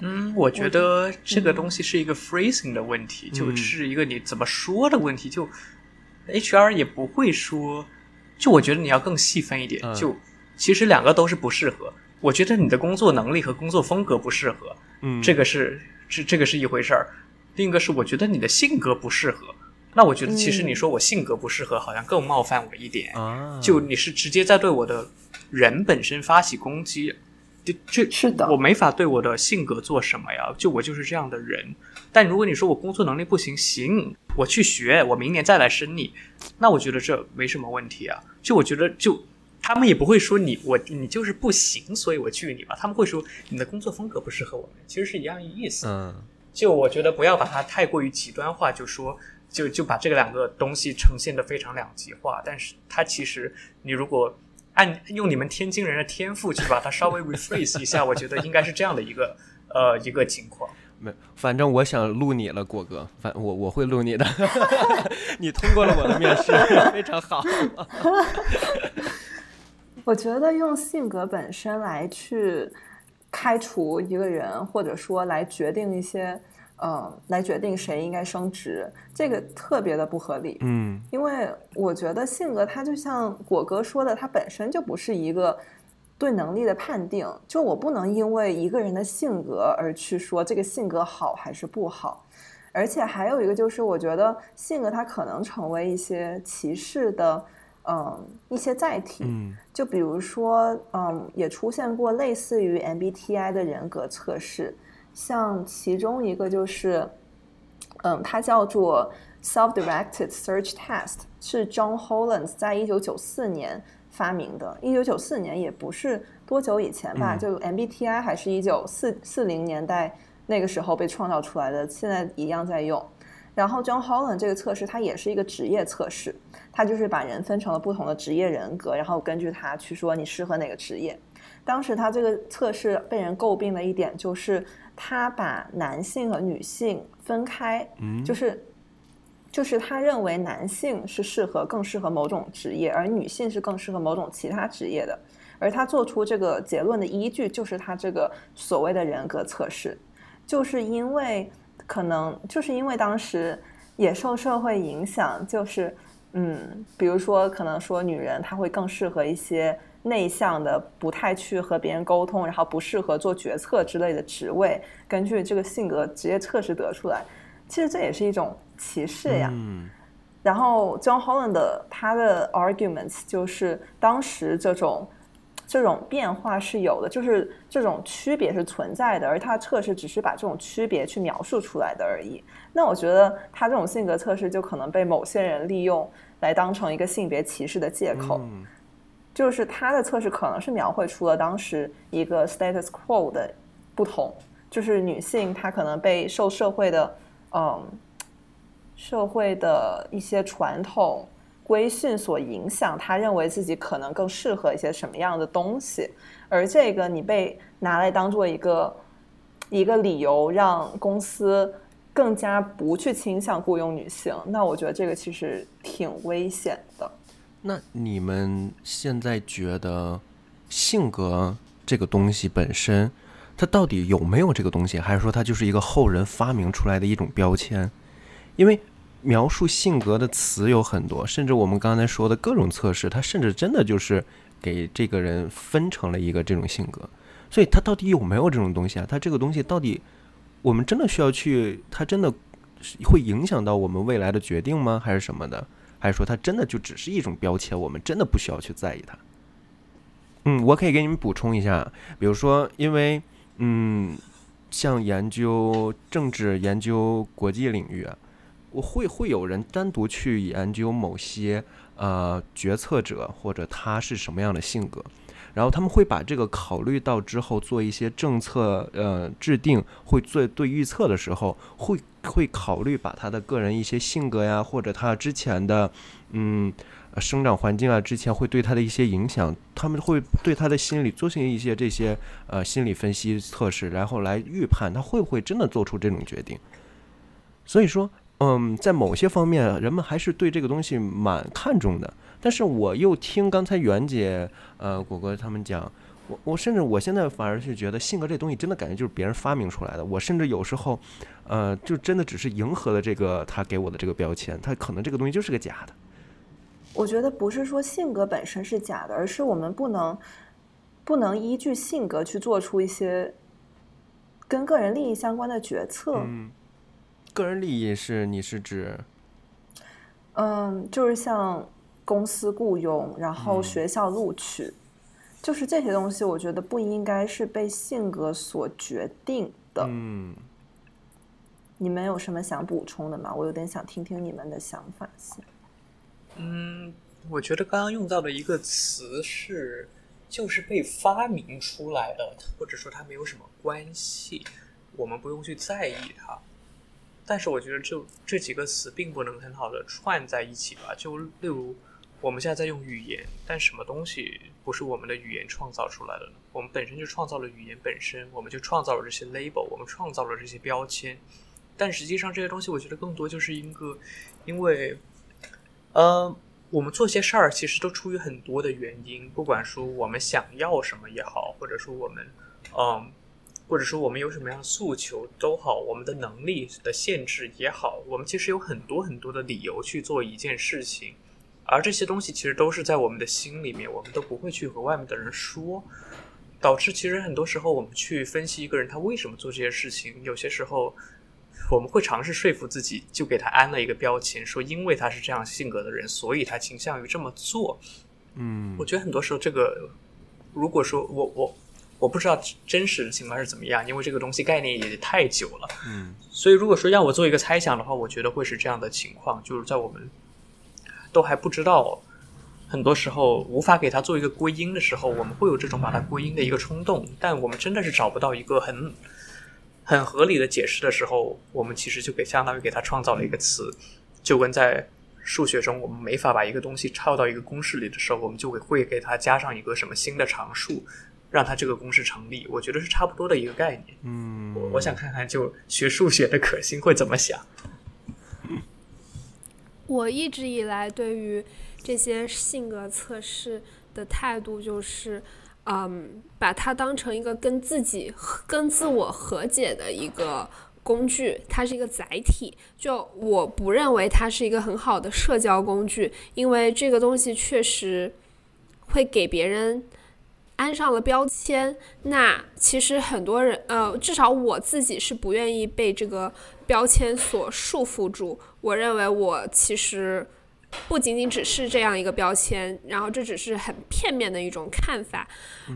嗯，我觉得这个东西是一个 phrasing 的问题，就是一个你怎么说的问题。就 HR 也不会说，就我觉得你要更细分一点。嗯就其实两个都是不适合，我觉得你的工作能力和工作风格不适合，嗯，这个是这这个是一回事儿。另一个是我觉得你的性格不适合，那我觉得其实你说我性格不适合，好像更冒犯我一点。啊，就你是直接在对我的人本身发起攻击，这这是的我没法对我的性格做什么呀？就我就是这样的人。但如果你说我工作能力不行，行，我去学，我明年再来升你，那我觉得这没什么问题啊。就我觉得就。他们也不会说你我你就是不行，所以我拒你吧。他们会说你的工作风格不适合我们，其实是一样意思。嗯就我觉得不要把它太过于极端化，就说就就把这个两个东西呈现的非常两极化。但是它其实你如果按用你们天津人的天赋去把它稍微 rephrase 一下，我觉得应该是这样的一个呃一个情况。没，反正我想录你了，果哥，反我我会录你的，你通过了我的面试，非常好。我觉得用性格本身来去开除一个人，或者说来决定一些，呃，来决定谁应该升职，这个特别的不合理。嗯因为我觉得性格它就像果哥说的，它本身就不是一个对能力的判定。就我不能因为一个人的性格而去说这个性格好还是不好。而且还有一个就是，我觉得性格它可能成为一些歧视的，嗯，一些载体。嗯就比如说，嗯，也出现过类似于 MBTI 的人格测试，像其中一个就是，嗯，它叫做 Self-Directed Search Test，是 John Holland 在一九九四年发明的。一九九四年也不是多久以前吧，嗯就 MBTI 还是一九四四零年代那个时候被创造出来的，现在一样在用。然后 John Holland 这个测试，它也是一个职业测试，它就是把人分成了不同的职业人格，然后根据它去说你适合哪个职业。当时他这个测试被人诟病的一点就是，他把男性和女性分开，嗯，就是就是他认为男性是适合更适合某种职业，而女性是更适合某种其他职业的。而他做出这个结论的依据就是他这个所谓的人格测试，就是因为可能就是因为当时也受社会影响，就是嗯，比如说可能说女人她会更适合一些内向的，不太去和别人沟通，然后不适合做决策之类的职位，根据这个性格职业测试得出来。其实这也是一种歧视呀。嗯然后 John Holland 的他的 arguments 就是当时这种这种变化是有的，就是这种区别是存在的，而他的测试只是把这种区别去描述出来的而已。那我觉得他这种性格测试就可能被某些人利用来当成一个性别歧视的借口。嗯就是他的测试可能是描绘出了当时一个 status quo 的不同，就是女性她可能被受社会的嗯社会的一些传统规训所影响，她认为自己可能更适合一些什么样的东西，而这个你被拿来当做一个一个理由，让公司更加不去倾向雇佣女性，那我觉得这个其实挺危险的。那你们现在觉得性格这个东西本身，它到底有没有这个东西，还是说它就是一个后人发明出来的一种标签？因为描述性格的词有很多，甚至我们刚才说的各种测试，它甚至真的就是给这个人分成了一个这种性格。所以它到底有没有这种东西啊？它这个东西到底我们真的需要去？它真的会影响到我们未来的决定吗？还是什么的？还是说它真的就只是一种标签，我们真的不需要去在意它？嗯，我可以给你们补充一下，比如说，因为嗯，像研究政治、研究国际领域，我会会有人单独去研究某些呃决策者或者他是什么样的性格，然后他们会把这个考虑到之后做一些政策呃制定，会做对预测的时候，会会考虑把他的个人一些性格呀，或者他之前的嗯生长环境啊，之前会对他的一些影响，他们会对他的心理做进一些这些呃心理分析测试，然后来预判他会不会真的做出这种决定。所以说，嗯，在某些方面，人们还是对这个东西蛮看重的。但是我又听刚才袁姐、呃果果他们讲，我我甚至我现在反而是觉得性格这东西真的感觉就是别人发明出来的。我甚至有时候，呃，就真的只是迎合了这个他给我的这个标签，他可能这个东西就是个假的。我觉得不是说性格本身是假的，而是我们不能不能依据性格去做出一些跟个人利益相关的决策。嗯，个人利益是你是指嗯，就是像公司雇佣，然后嗯学校录取，就是这些东西，我觉得不应该是被性格所决定的。嗯你们有什么想补充的吗？我有点想听听你们的想法先。嗯，我觉得刚刚用到的一个词是，就是被发明出来的，或者说它没有什么关系，我们不用去在意它。但是我觉得这这几个词并不能很好的串在一起吧。就例如我们现在在用语言，但什么东西不是我们的语言创造出来的呢？我们本身就创造了语言本身，我们就创造了这些 label，我们创造了这些标签。但实际上这些东西，我觉得更多就是一个，因为，呃，我们做些事儿其实都出于很多的原因，不管说我们想要什么也好，或者说我们，嗯，或者说我们有什么样的诉求都好，我们的能力的限制也好，我们其实有很多很多的理由去做一件事情，而这些东西其实都是在我们的心里面，我们都不会去和外面的人说，导致其实很多时候我们去分析一个人他为什么做这些事情，有些时候。我们会尝试说服自己，就给他安了一个标签，说因为他是这样性格的人，所以他倾向于这么做。嗯我觉得很多时候，这个如果说我我我不知道真实的情况是怎么样，因为这个东西概念也太久了，嗯所以如果说让我做一个猜想的话，我觉得会是这样的情况，就是在我们都还不知道，很多时候无法给它做一个归因的时候，我们会有这种把它归因的一个冲动，但我们真的是找不到一个很很合理的解释的时候，我们其实就给相当于给它创造了一个词，就跟在数学中我们没法把一个东西套到一个公式里的时候，我们就会会给它加上一个什么新的常数，让它这个公式成立。我觉得是差不多的一个概念。嗯，我我想看看，就学数学的可心会怎么想。我一直以来对于这些性格测试的态度就是，嗯，把它当成一个跟自己跟自我和解的一个工具，它是一个载体。就我不认为它是一个很好的社交工具，因为这个东西确实会给别人安上了标签。那其实很多人，呃，至少我自己是不愿意被这个标签所束缚住。我认为我其实不仅仅只是这样一个标签，然后这只是很片面的一种看法，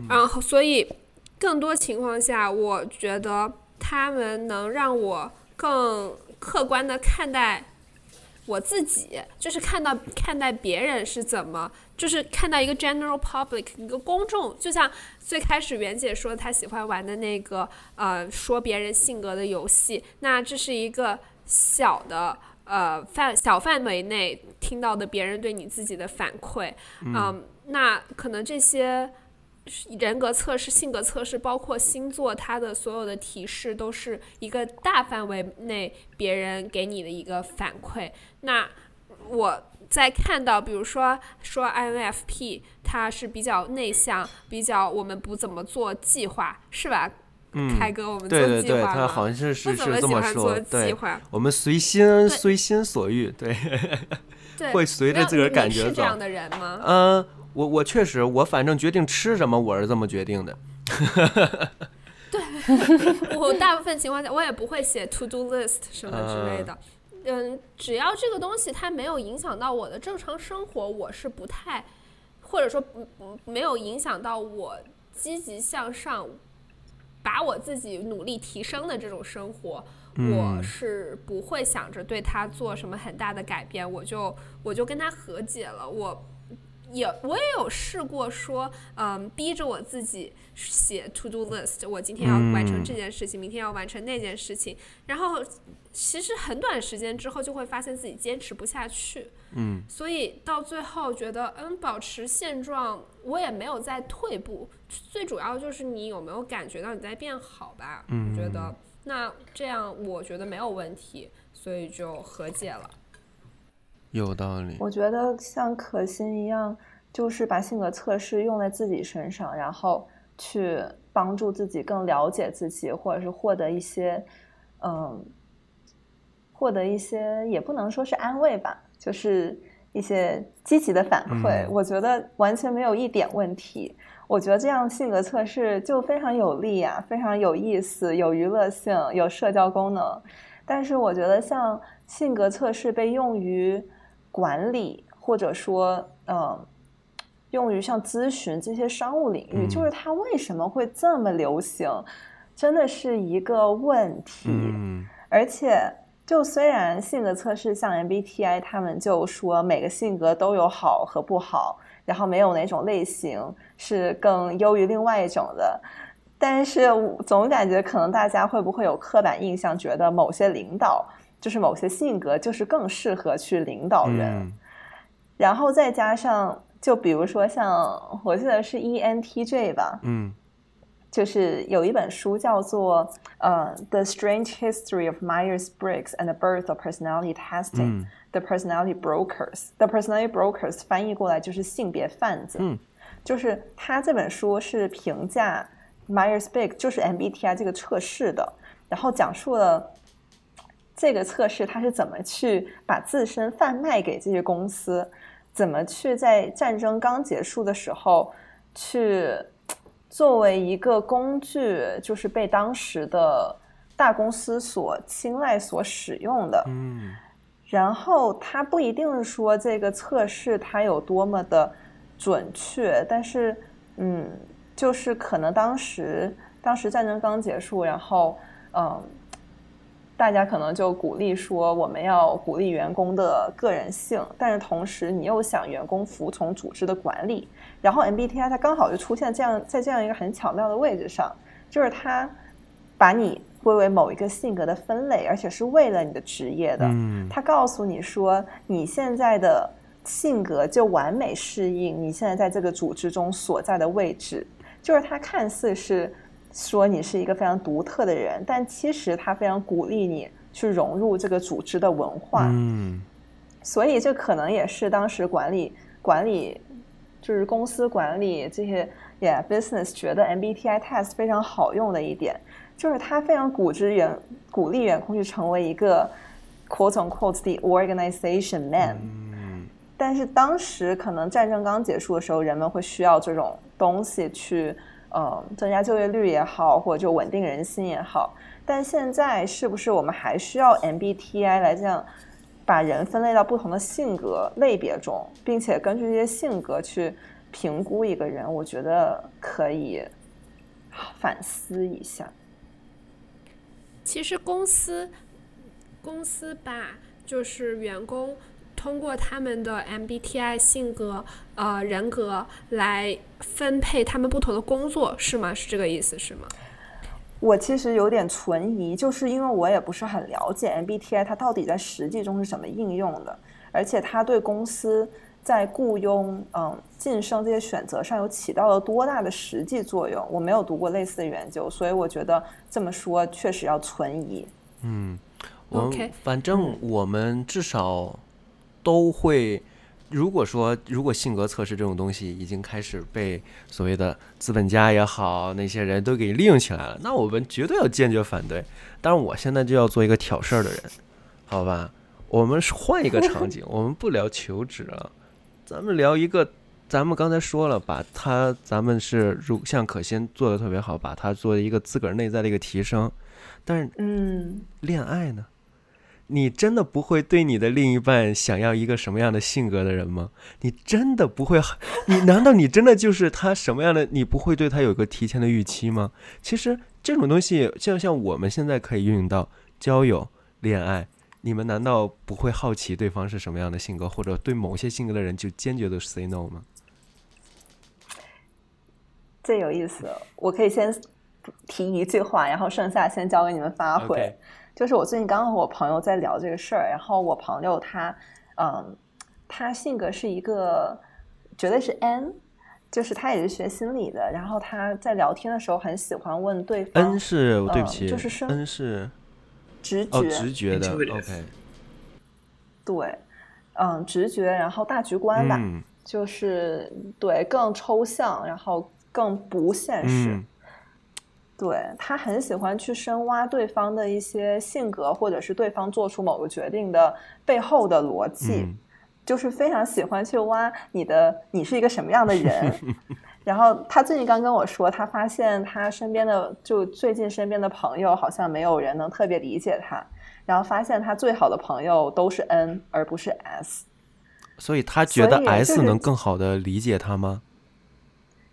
然后所以更多情况下，我觉得他们能让我更客观的看待我自己，就是看到看待别人是怎么，就是看到一个 general public 一个公众，就像最开始袁姐说她喜欢玩的那个呃说别人性格的游戏，那这是一个小的。呃，范小范围内听到的别人对你自己的反馈，嗯，那可能这些人格测试、性格测试，包括星座，它的所有的提示都是一个大范围内别人给你的一个反馈。那我在看到，比如说说 INFP，他是比较内向，比较我们不怎么做计划，是吧？嗯，开哥，我们对对对，他好像是是是这么说，计对，划，我们随心随心所欲，对，对，会随着自个感觉走是这样的人吗？嗯，我我确实，我反正决定吃什么，我是这么决定的。对我大部分情况下，我也不会写 to do list 什么之类的。嗯，只要这个东西它没有影响到我的正常生活，我是不太，或者说不不没有影响到我积极向上，把我自己努力提升的这种生活，我嗯是不会想着对他做什么很大的改变，我就我就跟他和解了。我也我也有试过说，嗯，逼着我自己写 to do list，我今天要完成这件事情，明天要完成那件事情，然后其实很短时间之后就会发现自己坚持不下去，嗯。所以到最后觉得，嗯，保持现状，我也没有在退步，最主要就是你有没有感觉到你在变好吧？我觉得那这样我觉得没有问题，所以就和解了。有道理。我觉得像可心一样，就是把性格测试用在自己身上，然后去帮助自己更了解自己，或者是获得一些，嗯，获得一些也不能说是安慰吧，就是一些积极的反馈。嗯我觉得完全没有一点问题。我觉得这样性格测试就非常有利呀，非常有意思，有娱乐性，有社交功能。但是我觉得像性格测试被用于管理，或者说嗯，用于像咨询这些商务领域，就是它为什么会这么流行，真的是一个问题。嗯而且，就虽然性格测试像 MBTI，他们就说每个性格都有好和不好。然后没有哪种类型是更优于另外一种的，但是总感觉可能大家会不会有刻板印象，觉得某些领导就是某些性格就是更适合去领导人，然后再加上就比如说像我记得是 ENTJ 吧，嗯，就是有一本书叫做呃《The Strange History of Myers Briggs and the Birth of Personality Testing》。The personality brokers, the personality brokers 翻译过来就是性别贩子。嗯，就是他这本书是评价 Myers-Briggs 就是 MBTI 这个测试的，然后讲述了这个测试它是怎么去把自身贩卖给这些公司，怎么去在战争刚结束的时候去作为一个工具，就是被当时的大公司所青睐、所使用的。嗯。然后它不一定说这个测试它有多么的准确，但是嗯，就是可能当时当时战争刚结束，然后嗯，大家可能就鼓励说我们要鼓励员工的个人性，但是同时你又想员工服从组织的管理，然后 MBTI 它刚好就出现这样在这样一个很巧妙的位置上，就是它把你。归为某一个性格的分类，而且是为了你的职业的。嗯，他告诉你说，你现在的性格就完美适应你现在在这个组织中所在的位置。就是它看似是说你是一个非常独特的人，但其实他非常鼓励你去融入这个组织的文化。嗯，所以这可能也是当时管理管理就是公司管理这些 yeah business 觉得 MBTI test 非常好用的一点。就是他非常鼓励员鼓励员工去成为一个 quote unquote the organization man，嗯但是当时可能战争刚结束的时候，人们会需要这种东西去呃增加就业率也好，或者就稳定人心也好。但现在是不是我们还需要 MBTI 来这样把人分类到不同的性格类别中，并且根据这些性格去评估一个人？我觉得可以反思一下。其实公司公司吧就是员工通过他们的 MBTI 性格呃人格来分配他们不同的工作是吗？是这个意思是吗？我其实有点存疑，就是因为我也不是很了解 MBTI 它到底在实际中是怎么应用的，而且它对公司在雇佣嗯晋升这些选择上有起到了多大的实际作用？我没有读过类似的研究，所以我觉得。这么说确实要存疑。嗯，我反正我们至少都会。如果说如果性格测试这种东西已经开始被所谓的资本家也好那些人都给利用起来了，那我们绝对要坚决反对。但是，我现在就要做一个挑事儿的人，好吧？我们换一个场景，我们不聊求职了，咱们聊一个。咱们刚才说了，把他咱们是如像可心做的特别好，把他做一个自个儿内在的一个提升。但是，嗯，恋爱呢？你真的不会对你的另一半想要一个什么样的性格的人吗？你真的不会？你难道你真的就是他什么样的？你不会对他有个提前的预期吗？其实这种东西，就像我们现在可以运用到交友、恋爱，你们难道不会好奇对方是什么样的性格，或者对某些性格的人就坚决的 say no 吗？最有意思，我可以先提一句话，然后剩下先交给你们发挥。就是我最近刚和我朋友在聊这个事儿，然后我朋友他，嗯，他性格是一个绝对是 N，就是他也是学心理的，然后他在聊天的时候很喜欢问对方，N 是对不起，就是生 N 是直觉，直觉的，OK，对，嗯，直觉，然后大局观吧，就是对更抽象，然后。更不现实，对他很喜欢去深挖对方的一些性格，或者是对方做出某个决定的背后的逻辑，就是非常喜欢去挖你的你是一个什么样的人。然后他最近刚跟我说，他发现他身边的就最近身边的朋友好像没有人能特别理解他，然后发现他最好的朋友都是 N 而不是 S。所以他觉得 S 能更好的理解他吗？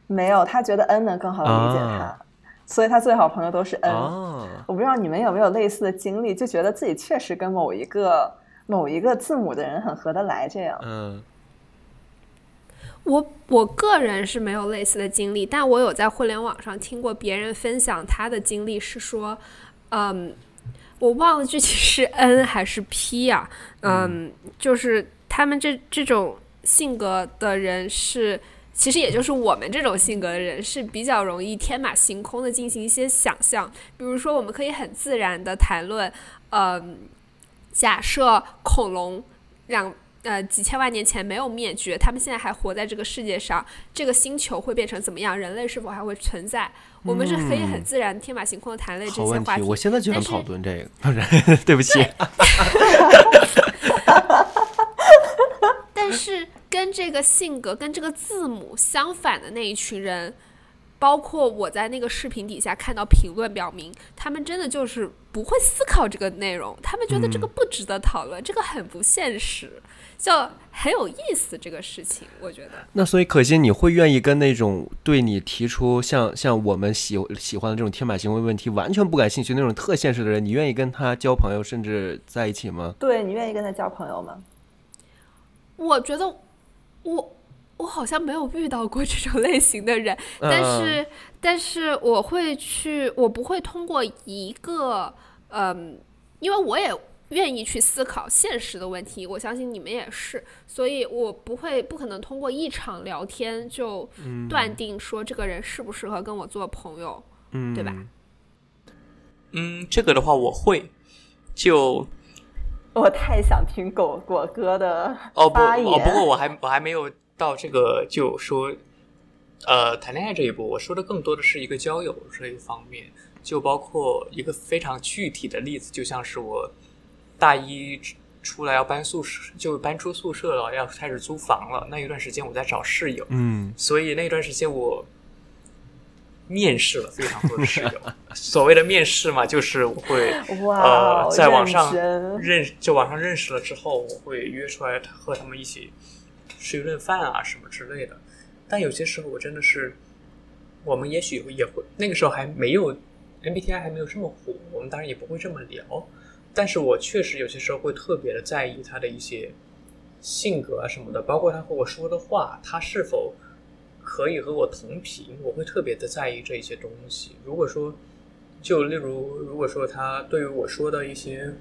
没有，他觉得 N 能更好的理解他，啊所以他最好朋友都是 N。哦，我不知道你们有没有类似的经历，就觉得自己确实跟某一个某一个字母的人很合得来，这样。嗯我我个人是没有类似的经历，但我有在互联网上听过别人分享他的经历，是说，嗯，我忘了具体是 N 还是 P 啊，嗯，就是他们这这种性格的人是。其实也就是我们这种性格的人是比较容易天马行空的进行一些想象，比如说我们可以很自然的谈论，嗯，假设恐龙两呃几千万年前没有灭绝，他们现在还活在这个世界上，这个星球会变成怎么样？人类是否还会存在？我们是可以很自然、天马行空的谈论这些话题。我现在就想讨论这个，对不起。但是跟这个性格、跟这个字母相反的那一群人，包括我在那个视频底下看到评论表明，他们真的就是不会思考这个内容，他们觉得这个不值得讨论，这个很不现实，就很有意思这个事情，我觉得。那所以可心，你会愿意跟那种对你提出像像我们喜喜欢的这种天马行空问题完全不感兴趣那种特现实的人，你愿意跟他交朋友甚至在一起吗？对你愿意跟他交朋友吗？我觉得我我好像没有遇到过这种类型的人，但是但是我会去，我不会通过一个嗯，因为我也愿意去思考现实的问题，我相信你们也是，所以我不会不可能通过一场聊天就断定说这个人适不适合跟我做朋友，嗯，对吧？嗯，这个的话我会，就 我太想听果果哥的哦不发言。哦，不过我还我还没有到这个就说，呃，谈恋爱这一步，我说的更多的是一个交友这一方面，就包括一个非常具体的例子，就像是我大一出来要搬宿舍，就搬出宿舍了，要开始租房了，那一段时间我在找室友，嗯所以那段时间我面试了非常多的室友。所谓的面试嘛，就是我会哇呃哦，在网上认就网上认识了之后，我会约出来和他们一起吃一顿饭啊什么之类的。但有些时候我真的是，我们也许也会那个时候还没有 MBTI 还没有这么火，我们当然也不会这么聊。但是我确实有些时候会特别的在意他的一些性格啊什么的，包括他和我说的话，他是否可以和我同频，我会特别的在意这一些东西。如果说，就例如，如果说他对于我说的一些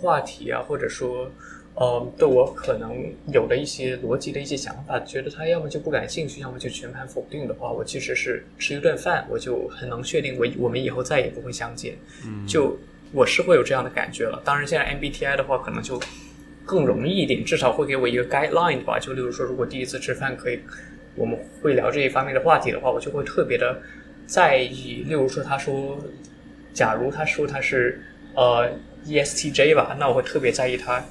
话题啊，或者说，呃，对我可能有的一些逻辑的一些想法，觉得他要么就不感兴趣，要么就全盘否定的话，我其实是吃一顿饭，我就很能确定我我们以后再也不会相见。嗯，就我是会有这样的感觉了。当然，现在 MBTI 的话，可能就更容易一点，至少会给我一个 guideline 吧。就例如说，如果第一次吃饭可以，我们会聊这一方面的话题的话，我就会特别的在意。例如说，他说，假如他说他是呃 ESTJ 吧，那我会特别在意他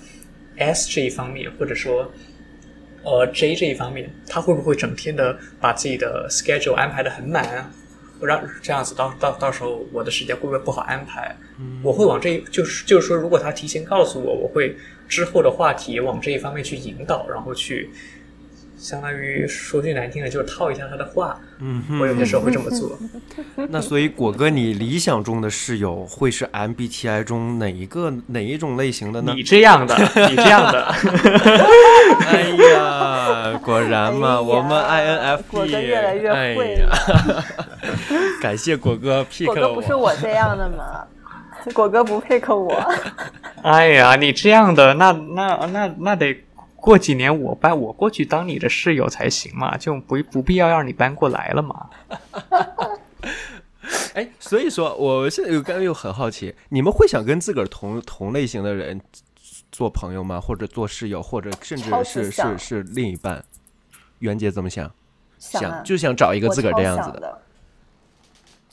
S 这一方面，或者说。呃，J 这一方面，他会不会整天的把自己的 schedule 安排的很满啊？让这样子到到到时候我的时间会不会不好安排？我会往这一就是就是说，如果他提前告诉我，我会之后的话题往这一方面去引导，然后去相当于说句难听的，就是套一下他的话。嗯我有些时候会这么做。那所以果哥，你理想中的室友会是 MBTI 中哪一个哪一种类型的呢？你这样的，你这样的，哎呀，果然嘛，哎我们 INFP，果哥越来越哎会呀了。感谢果哥 pick 果了哥不是我这样的吗？果哥不配合我，哎呀，你这样的，那那那那得过几年我搬我过去当你的室友才行嘛，就不不必要让你搬过来了嘛。哎，所以说，我现在又刚又很好奇，你们会想跟自个儿同同类型的人做朋友吗？或者做室友，或者甚至是是是另一半？袁姐怎么想？想啊就想找一个自个儿这样子的。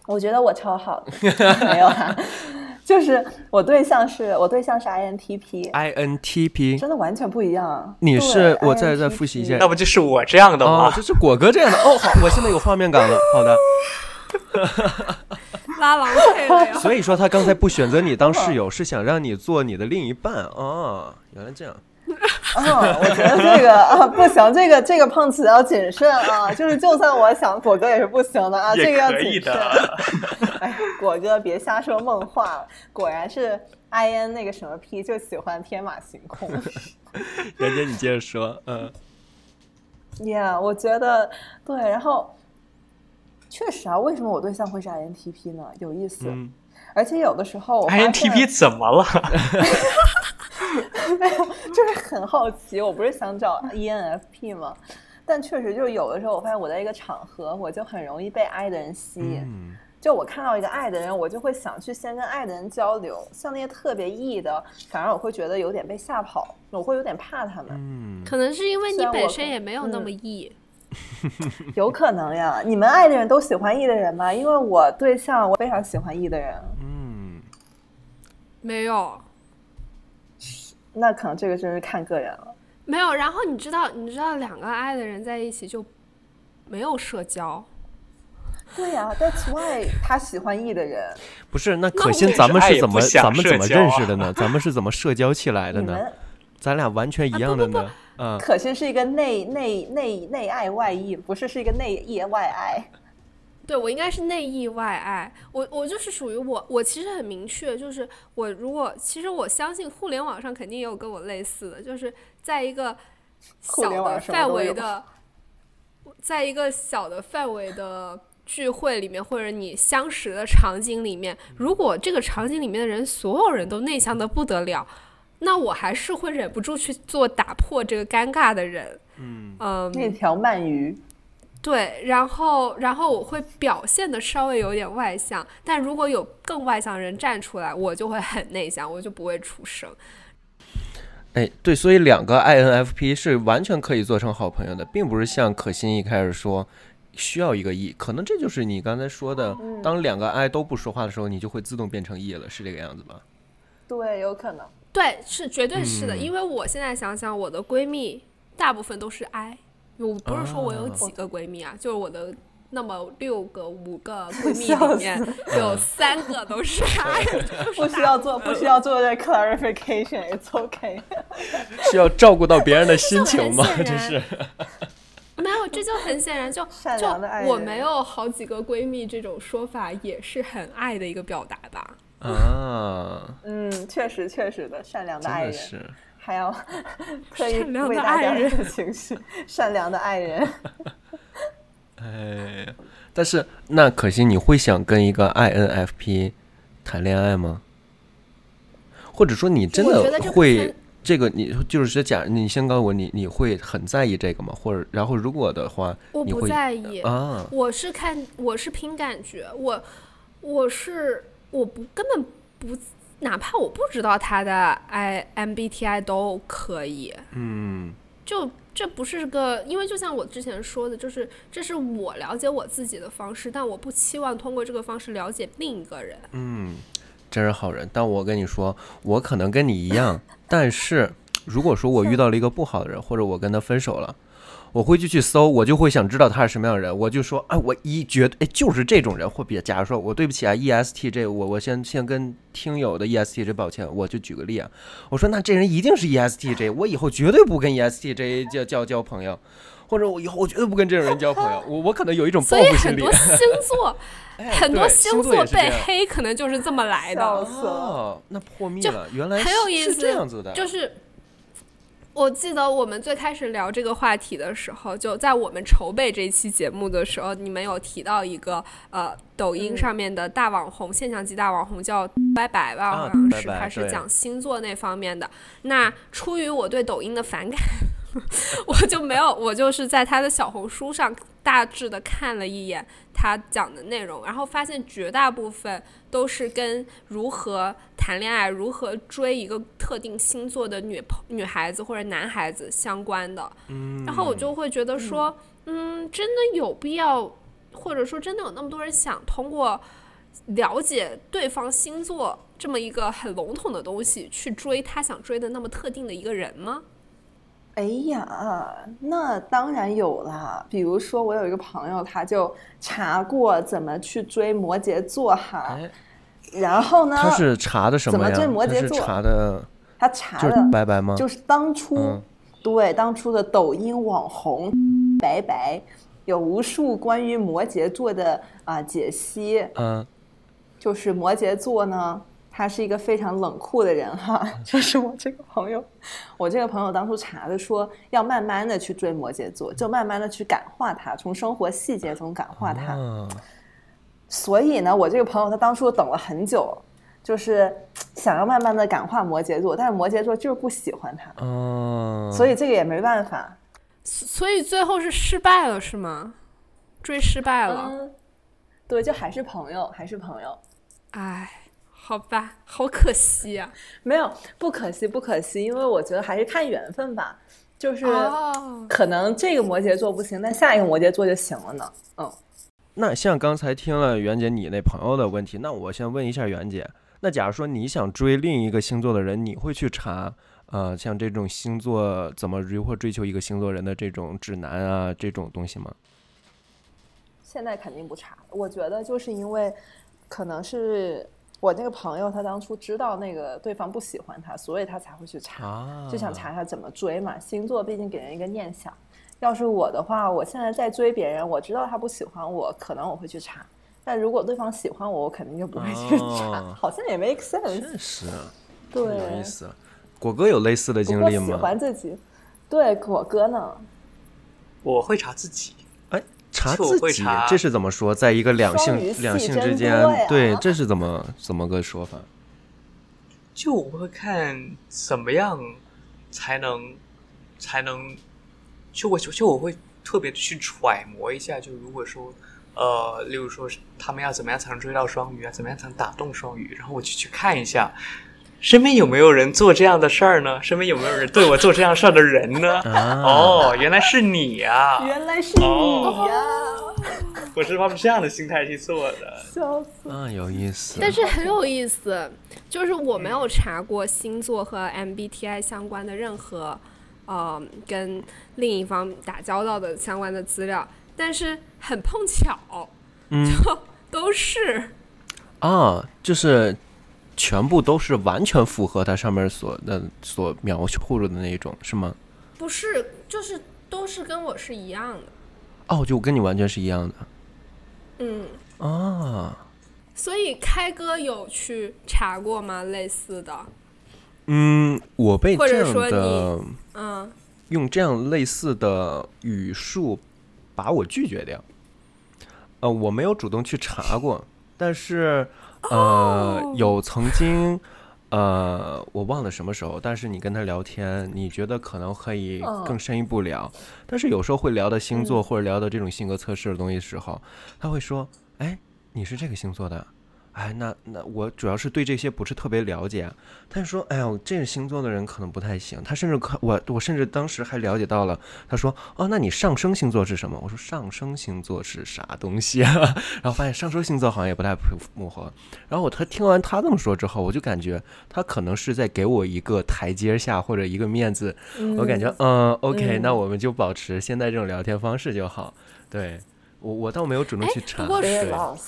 我觉得我超好的，没有啊。就是我对象是我对象是 INTP，INTP，真的完全不一样。你是我再再复习一下那不就是我这样的哦吗，？就是果哥这样的哦，好，我现在有画面感了。好的，拉郎配了呀。所以说他刚才不选择你当室友，是想让你做你的另一半哦，原来这样。嗯，我觉得这个啊不行，这个这个碰瓷要谨慎啊，就是就算我想，果哥也是不行的啊，这个要谨慎。哎，果哥别瞎说梦话了，果然是 I N 那个什么 P 就喜欢天马行空。袁姐，你接着说，嗯 Yeah，我觉得对，然后确实啊，为什么我对象会是 INTP 呢？有意思，嗯，而且有的时候我发现 INTP 怎么了？没有，就是很好奇。我不是想找 ENFP 吗？但确实就是有的时候，我发现我在一个场合，我就很容易被爱的人吸引。嗯就我看到一个爱的人，我就会想去先跟爱的人交流。像那些特别 E 的，反而我会觉得有点被吓跑，我会有点怕他们。嗯，可能是因为你本身也没有那嗯么 E，、有可能呀，你们爱的人都喜欢 E 的人吗？因为我对象我非常喜欢 E 的人，嗯，没有那可能这个真是看个人了。没有。然后你知道，你知道两个爱的人在一起就没有社交。对呀、t h a t s why 他喜欢 E 的人。不是，那可我心咱们是怎么咱们怎么认识的呢？咱们是怎么社交起来的呢？咱俩完全一样的呢。嗯，可心是一个内内内内爱外 E，不是是一个内 E 外爱。对我应该是内意外爱，我我就是属于我，我其实很明确，就是我如果其实我相信互联网上肯定也有跟我类似的，就是在一个小的范围的，在一个小的范围的聚会里面，或者你相识的场景里面，如果这个场景里面的人所有人都内向的不得了，那我还是会忍不住去做打破这个尴尬的人。嗯。嗯，那条鳗鱼，对，然后然后我会表现的稍微有点外向，但如果有更外向的人站出来，我就会很内向，我就不会出声。哎，对，所以两个 INFP 是完全可以做成好朋友的，并不是像可心一开始说需要一个 E，可能这就是你刚才说的，嗯当两个 I 都不说话的时候，你就会自动变成 E 了，是这个样子吧？对，有可能。对，是绝对是的，嗯因为我现在想想，我的闺蜜大部分都是 I，我不是说我有啊几个闺蜜啊，就是我的那么六个、五个 闺蜜里面有三个都是 I，不需要做，不需要做这 clarification，it's okay。需要照顾到别人的心情吗？这是，没有，这就很显然就就良的爱人我没有好几个闺蜜这种说法，也是很爱的一个表达吧。啊，嗯，确实确实的，善良的爱人。还要 特意善良的为大家爱人的情绪，善良的爱人。哎，但是那可惜你会想跟一个 INFP 谈恋爱吗？或者说你真的会分这个你就是说假你先告诉我你你会很在意这个吗？或者然后如果的话，我不在意，啊我是看我是凭感觉，我我是我不根本不，哪怕我不知道他的 I MBTI 都可以，嗯就这不是个，因为就像我之前说的，就是这是我了解我自己的方式，但我不期望通过这个方式了解另一个人。嗯，真是好人。但我跟你说，我可能跟你一样，但是如果说我遇到了一个不好的人，或者我跟他分手了。我会去去搜，我就会想知道他是什么样的人，我就说，哎，我一绝对，哎，就是这种人，或比，假如说我对不起啊，ESTJ，我我先先跟听友的 ESTJ 抱歉，我就举个例啊，我说那这人一定是 ESTJ，我以后绝对不跟 ESTJ 交交交朋友，或者我以后我绝对不跟这种人交朋友，我我可能有一种报所以复心理。很多，星座，哎很多星星座被黑，可能就是这么来的。哦，那破灭了，原来很有是是意思，这样子的，就是我记得我们最开始聊这个话题的时候，就在我们筹备这期节目的时候，你们有提到一个呃，抖音嗯上面的大网红，现象级大网红叫拜拜吧，啊好像是，他是讲星座那方面的。那出于我对抖音的反感。我就没有，我就是在他的小红书上大致的看了一眼他讲的内容，然后发现绝大部分都是跟如何谈恋爱、如何追一个特定星座的女朋女孩子或者男孩子相关的。嗯，然后我就会觉得说，嗯，真的有必要，或者说真的有那么多人想通过了解对方星座这么一个很笼统的东西，去追他想追的那么特定的一个人吗？哎呀，那当然有啦。比如说，我有一个朋友，他就查过怎么去追摩羯座哈。哎，然后呢，他是查的什呀？怎么追摩羯座查的他查就是的白白吗？就是当初、嗯对当初的抖音网红白白，有无数关于摩羯座的啊、解析。嗯就是摩羯座呢，他是一个非常冷酷的人哈。就是我这个朋友，我这个朋友当初查的说，要慢慢的去追摩羯座，就慢慢的去感化他，从生活细节中感化他。啊所以呢，我这个朋友他当初等了很久，就是想要慢慢的感化摩羯座，但是摩羯座就是不喜欢他，嗯，所以这个也没办法。所以最后是失败了，是吗？追失败了，嗯，对，就还是朋友，还是朋友。哎，好吧，好可惜啊。没有不可惜，不可惜，因为我觉得还是看缘分吧，就是哦，可能这个摩羯座不行，但下一个摩羯座就行了呢。嗯，那像刚才听了袁姐你那朋友的问题，那我先问一下袁姐，那假如说你想追另一个星座的人，你会去查呃像这种星座怎么如何追求一个星座人的这种指南啊这种东西吗？现在肯定不查。我觉得就是因为可能是我那个朋友他当初知道那个对方不喜欢他，所以他才会去查，啊，就想查他怎么追嘛。星座毕竟给人一个念想。要是我的话，我现在在追别人，我知道他不喜欢我，可能我会去查。但如果对方喜欢我，我肯定就不会去查，哦好像也 make sense。确实对，有意思。果哥有类似的经历吗？喜欢自己，对果哥呢？我会查自己，哎，查自己这是怎么说？在一个两性两性之间对，这是怎么怎么个说法？就我会看怎么样才能才能，就我就我会特别的去揣摩一下，就如果说呃，例如说是他们要怎么样才能追到双鱼啊，怎么样才能打动双鱼，然后我就去看一下。身边有没有人做这样的事儿呢？身边有没有人对我做这样事儿的人呢？啊哦，原来是你呀、原来是你哦呀！我是抱着这样的心态去做的。笑死！啊，有意思。但是很有意思，就是我没有查过星座和 MBTI 相关的任何，呃，跟另一方打交道的相关的资料，但是很碰巧，嗯就都是啊，就是全部都是完全符合它上面所的所描述的那种，是吗？不是就是都是跟我是一样的，哦，就跟你完全是一样的嗯。啊。所以开哥有去查过吗？类似的，嗯，我被这样或者说的嗯，用这样类似的语术把我拒绝掉。呃，我没有主动去查过，但是呃，哦。有曾经呃，我忘了什么时候，但是你跟他聊天，你觉得可能可以嗯更深一步聊，但是有时候会聊到星座嗯。或者聊到这种性格测试的东西的时候，他会说：“哎，你是这个星座的。”哎，那那我主要是对这些不是特别了解，啊他就说：“哎呦，这个星座的人可能不太行。”他甚至可我我甚至当时还了解到了，他说：“哦，那你上升星座是什么？”我说：“上升星座是啥东西啊？” 然后发现上升星座好像也不太符合。然后我他听完他这么说之后，我就感觉他可能是在给我一个台阶下或者一个面子。我感觉，嗯，OK，、嗯那我们就保持现在这种聊天方式就好。对我我倒没有主动哎去查。不过对 Very lost。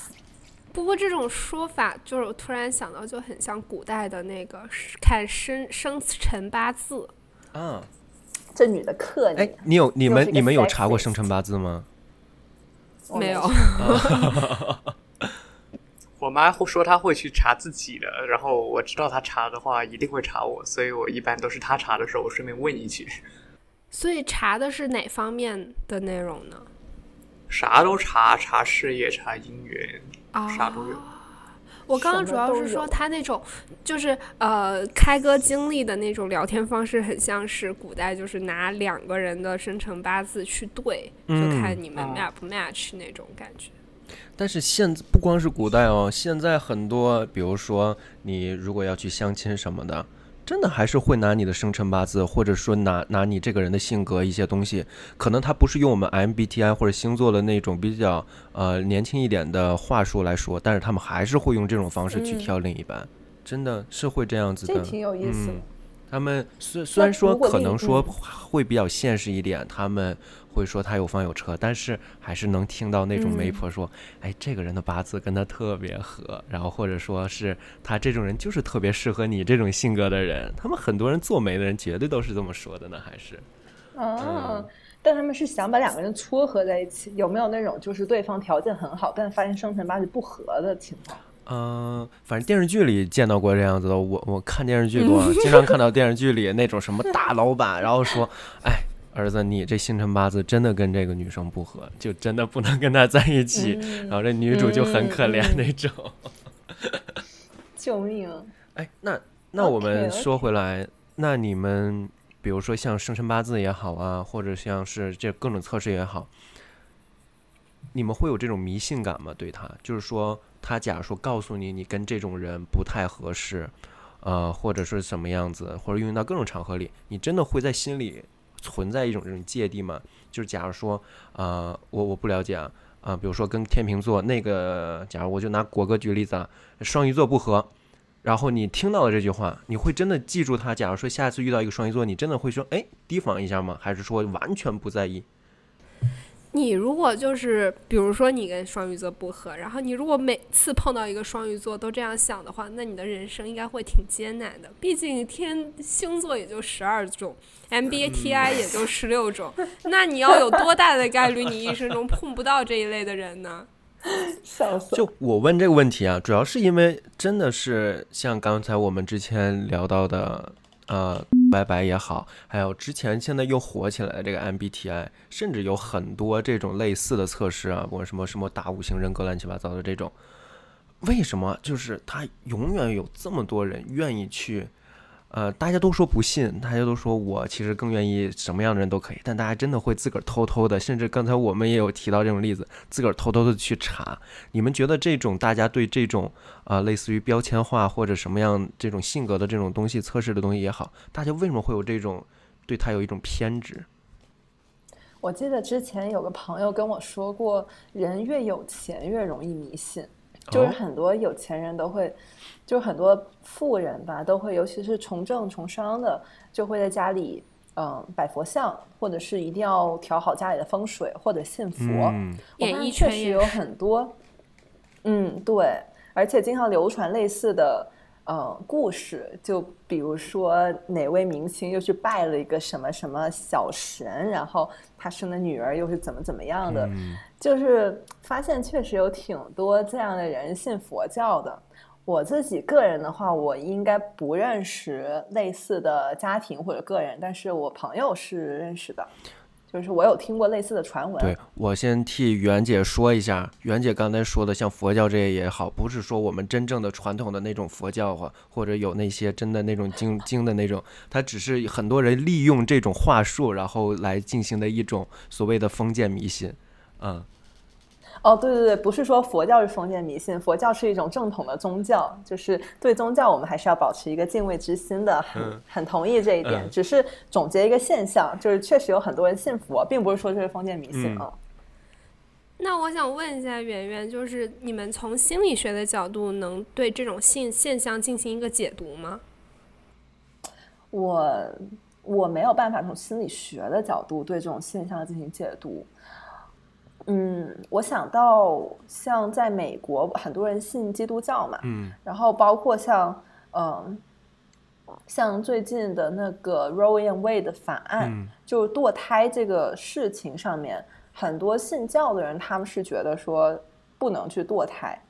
不过这种说法，就是我突然想到，就很像古代的那个看生生辰八字。嗯，这女的克哎你，，你有你们你们有查过生辰八字吗？没有，我妈会说她会去查自己的，然后我知道她查的话一定会查我，所以我一般都是她查的时候，我顺便问一句，所以查的是哪方面的内容呢？啥都查，查事业，查姻缘，啊，啥都有。我刚刚主要是说他那种，就是呃，开哥经历的那种聊天方式，很像是古代，就是拿两个人的生辰八字去对，就嗯看你们嗯 match 不 match 那种感觉。但是现不光是古代哦，现在很多，比如说你如果要去相亲什么的，真的还是会拿你的生辰八字，或者说拿拿你这个人的性格一些东西，可能他不是用我们 MBTI 或者星座的那种比较呃年轻一点的话术来说，但是他们还是会用这种方式去挑另一半，真的是会这样子的。这挺有意思的。他们虽虽然说可能说嗯会比较现实一点，他们会说他有房有车，但是还是能听到那种媒婆说，哎，这个人的八字跟他特别合，然后或者说是他这种人就是特别适合你这种性格的人。他们很多人做媒的人绝对都是这么说的呢，还是嗯，但他们是想把两个人撮合在一起，有没有那种就是对方条件很好，但发现生辰八字不合的情况？嗯、反正电视剧里见到过这样子的。我我看电视剧 多，经常看到电视剧里那种什么大老板，然后说，哎。儿子，你这星辰八字真的跟这个女生不合，就真的不能跟她在一起。然后这女主就很可怜那种。救命！哎，那那我们说回来，那你们比如说像生辰八字也好啊，或者像是这各种测试也好，你们会有这种迷信感吗？对他，就是说他假如说告诉你你跟这种人不太合适，呃，或者是什么样子，或者运用到各种场合里，你真的会在心里存在一种这种芥蒂嘛？就是假如说，呃，我我不了解啊，啊、比如说跟天秤座那个，假如我就拿果哥举例子啊，双鱼座不合，然后你听到了这句话，你会真的记住他？假如说下次遇到一个双鱼座，你真的会说，哎，提防一下吗？还是说完全不在意？你如果就是，比如说你跟双鱼座不合，然后你如果每次碰到一个双鱼座都这样想的话，那你的人生应该会挺艰难的。毕竟天星座也就十二种，MBTI 也就十六种，那你要有多大的概率你一生中碰不到这一类的人呢？笑死！就我问这个问题啊，主要是因为真的是像刚才我们之前聊到的，呃，拜拜也好，还有之前现在又火起来的这个 MBTI，甚至有很多这种类似的测试啊，或什么什么大五行人格乱七八糟的这种，为什么就是他永远有这么多人愿意去？呃，大家都说不信，大家都说我其实更愿意什么样的人都可以，但大家真的会自个儿偷偷的，甚至刚才我们也有提到这种例子，自个儿偷偷的去查。你们觉得这种大家对这种啊、呃类似于标签化或者什么样这种性格的这种东西测试的东西也好，大家为什么会有这种对他有一种偏执？我记得之前有个朋友跟我说过，人越有钱越容易迷信，就是哦很多有钱人都会，就是很多富人吧，都会，尤其是从政从商的，就会在家里嗯摆佛像，或者是一定要调好家里的风水，或者信佛。嗯，我发演艺现确实有很多，嗯，对，而且经常流传类似的呃故事，就比如说哪位明星又去拜了一个什么什么小神，然后他生的女儿又是怎么怎么样的，嗯。就是发现确实有挺多这样的人信佛教的。我自己个人的话，我应该不认识类似的家庭或者个人，但是我朋友是认识的，就是我有听过类似的传闻。对我先替袁姐说一下，袁姐刚才说的像佛教这些也好，不是说我们真正的传统的那种佛教或或者有那些真的那种经经的那种，它只是很多人利用这种话术，然后来进行的一种所谓的封建迷信，嗯。哦，对对对，不是说佛教是封建迷信，佛教是一种正统的宗教，就是对宗教我们还是要保持一个敬畏之心的，很、嗯很同意这一点。嗯只是总结一个现象，就是确实有很多人信佛，并不是说这是封建迷信嗯啊。那我想问一下圆圆，就是你们从心理学的角度，能对这种现现象进行一个解读吗？我我没有办法从心理学的角度对这种现象进行解读。嗯，我想到像在美国，很多人信基督教嘛，嗯然后包括像嗯，像最近的那个 Roe and Wade 的法案，嗯就是堕胎这个事情上面，很多信教的人他们是觉得说不能去堕胎，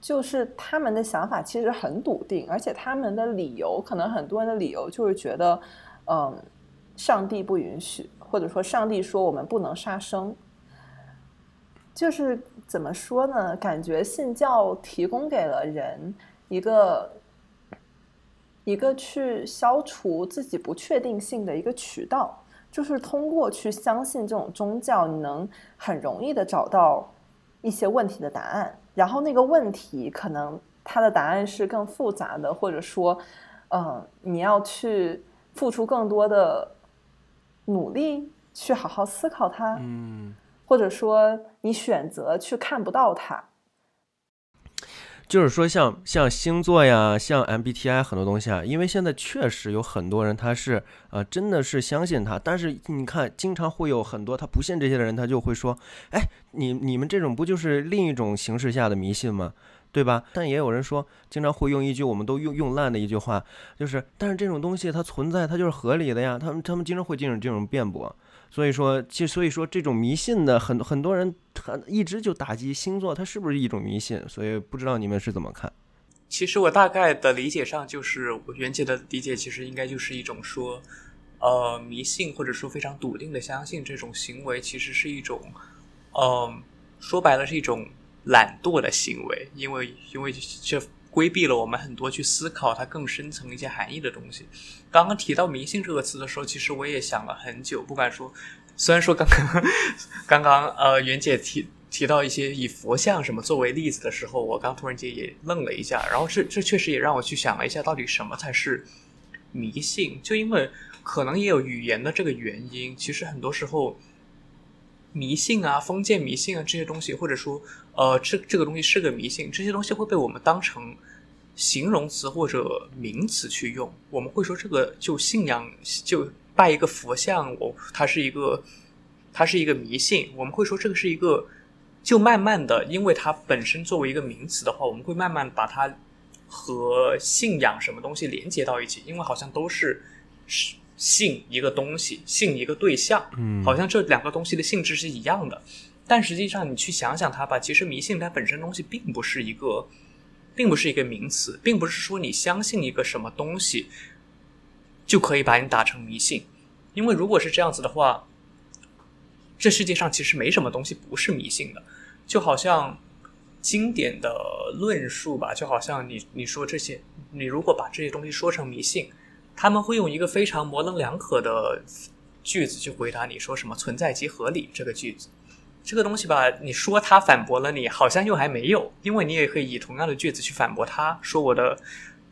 就是他们的想法其实很笃定，而且他们的理由可能很多人的理由就是觉得，嗯，上帝不允许，或者说上帝说我们不能杀生。就是怎么说呢？感觉信教提供给了人一个一个去消除自己不确定性的一个渠道，就是通过去相信这种宗教，你能很容易的找到一些问题的答案。然后那个问题可能它的答案是更复杂的，或者说嗯，你要去付出更多的努力，去好好思考它，嗯，或者说你选择去看不到它。就是说像像星座呀，像 MBTI 很多东西啊，因为现在确实有很多人他是呃真的是相信他，但是你看经常会有很多他不信这些的人，他就会说，哎，你你们这种不就是另一种形式下的迷信吗？对吧？但也有人说，经常会用一句我们都用用烂的一句话，就是但是这种东西它存在，它就是合理的呀。他们他们经常会进行这种辩驳。所以说，其实所以说这种迷信的很很多人他一直就打击星座，它是不是一种迷信？所以不知道你们是怎么看？其实我大概的理解上，就是我袁姐的理解，其实应该就是一种说，呃，迷信或者说非常笃定的相信这种行为，其实是一种，嗯，说白了是一种懒惰的行为，因为因为这规避了我们很多去思考它更深层一些含义的东西。刚刚提到迷信这个词的时候，其实我也想了很久，不敢说。虽然说刚刚刚刚呃袁姐提提到一些以佛像什么作为例子的时候，我刚突然间也愣了一下。然后这这确实也让我去想了一下，到底什么才是迷信？就因为可能也有语言的这个原因，其实很多时候迷信啊、封建迷信啊这些东西，或者说呃这这个东西是个迷信，这些东西会被我们当成形容词或者名词去用。我们会说这个就信仰就。拜一个佛像，我它是一个，它是一个迷信。我们会说这个是一个，就慢慢的，因为它本身作为一个名词的话，我们会慢慢把它和信仰什么东西连接到一起，因为好像都是信一个东西，信一个对象，嗯，好像这两个东西的性质是一样的。但实际上，你去想想它吧，其实迷信它本身东西并不是一个，并不是一个名词，并不是说你相信一个什么东西。就可以把你打成迷信，因为如果是这样子的话，这世界上其实没什么东西不是迷信的。就好像经典的论述吧，就好像你你说这些，你如果把这些东西说成迷信，他们会用一个非常模棱两可的句子去回答你说什么“存在即合理”这个句子。这个东西吧，你说他反驳了你，好像又还没有，因为你也可以以同样的句子去反驳他，说我的。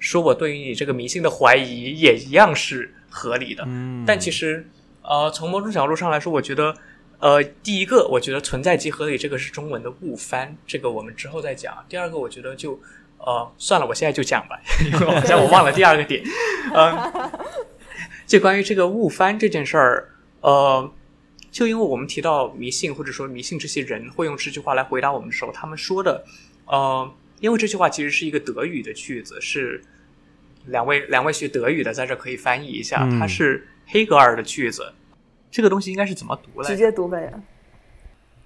说我对于你这个迷信的怀疑也一样是合理的，嗯，但其实，呃，从某种角度上来说，我觉得，呃，第一个，我觉得存在即合理这个是中文的误翻，这个我们之后再讲。第二个，我觉得就，呃，算了，我现在就讲吧，因为好像我忘了第二个点，嗯，就关于这个误翻这件事儿，呃，就因为我们提到迷信或者说迷信这些人会用这句话来回答我们的时候，他们说的，呃。因为这句话其实是一个德语的句子，是两位两位学德语的在这可以翻译一下，它是黑格尔的句子。这个东西应该是怎么读来？直接读呗。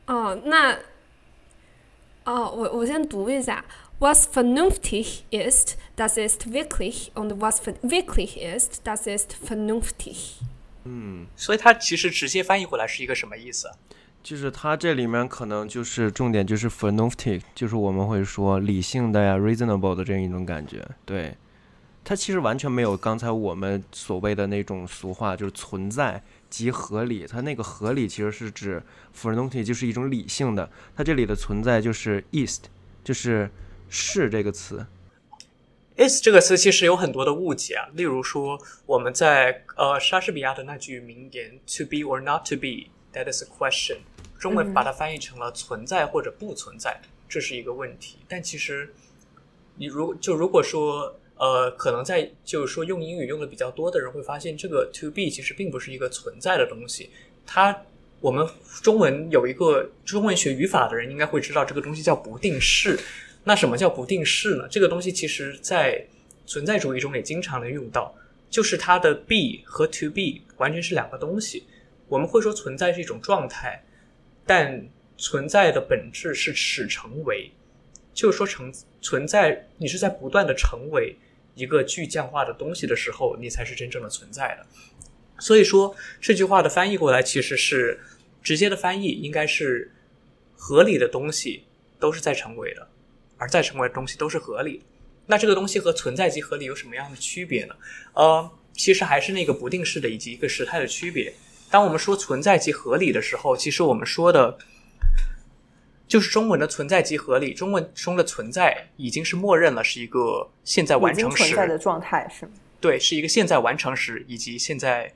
哦，那哦，我我先读一下：Was vernünftig ist, das ist wirklich, und was wirklich ist, das ist vernünftig。嗯，所以它其实直接翻译过来是一个什么意思？就是它这里面可能就是重点就是 f r n o f t i c 就是我们会说理性的呀，reasonable 的这样一种感觉。对，它其实完全没有刚才我们所谓的那种俗话，就是存在即合理。它那个合理其实是指 f r n o f t i c 就是一种理性的。它这里的存在就是 east，就是是这个词。Is 这个词其实有很多的误解啊，例如说我们在呃莎士比亚的那句名言 “to be or not to be”，that is a question。中文把它翻译成了存在或者不存在，这是一个问题。但其实，你如就如果说，呃，可能在就是说用英语用的比较多的人会发现，这个 to be 其实并不是一个存在的东西。它我们中文有一个中文学语法的人应该会知道，这个东西叫不定式。那什么叫不定式呢？这个东西其实在存在主义中也经常能用到，就是它的 be 和 to be 完全是两个东西。我们会说存在是一种状态。但存在的本质是使成为，就是说成存在，你是在不断的成为一个具象化的东西的时候，你才是真正的存在的。所以说这句话的翻译过来，其实是直接的翻译，应该是合理的东西都是在成为的，而再成为的东西都是合理。那这个东西和存在即合理有什么样的区别呢？呃，其实还是那个不定式的以及一个时态的区别。当我们说存在即合理的时候，其实我们说的，就是中文的存在即合理。中文中的存在已经是默认了是一个现在完成时存在的状态，是吗？对，是一个现在完成时，以及现在，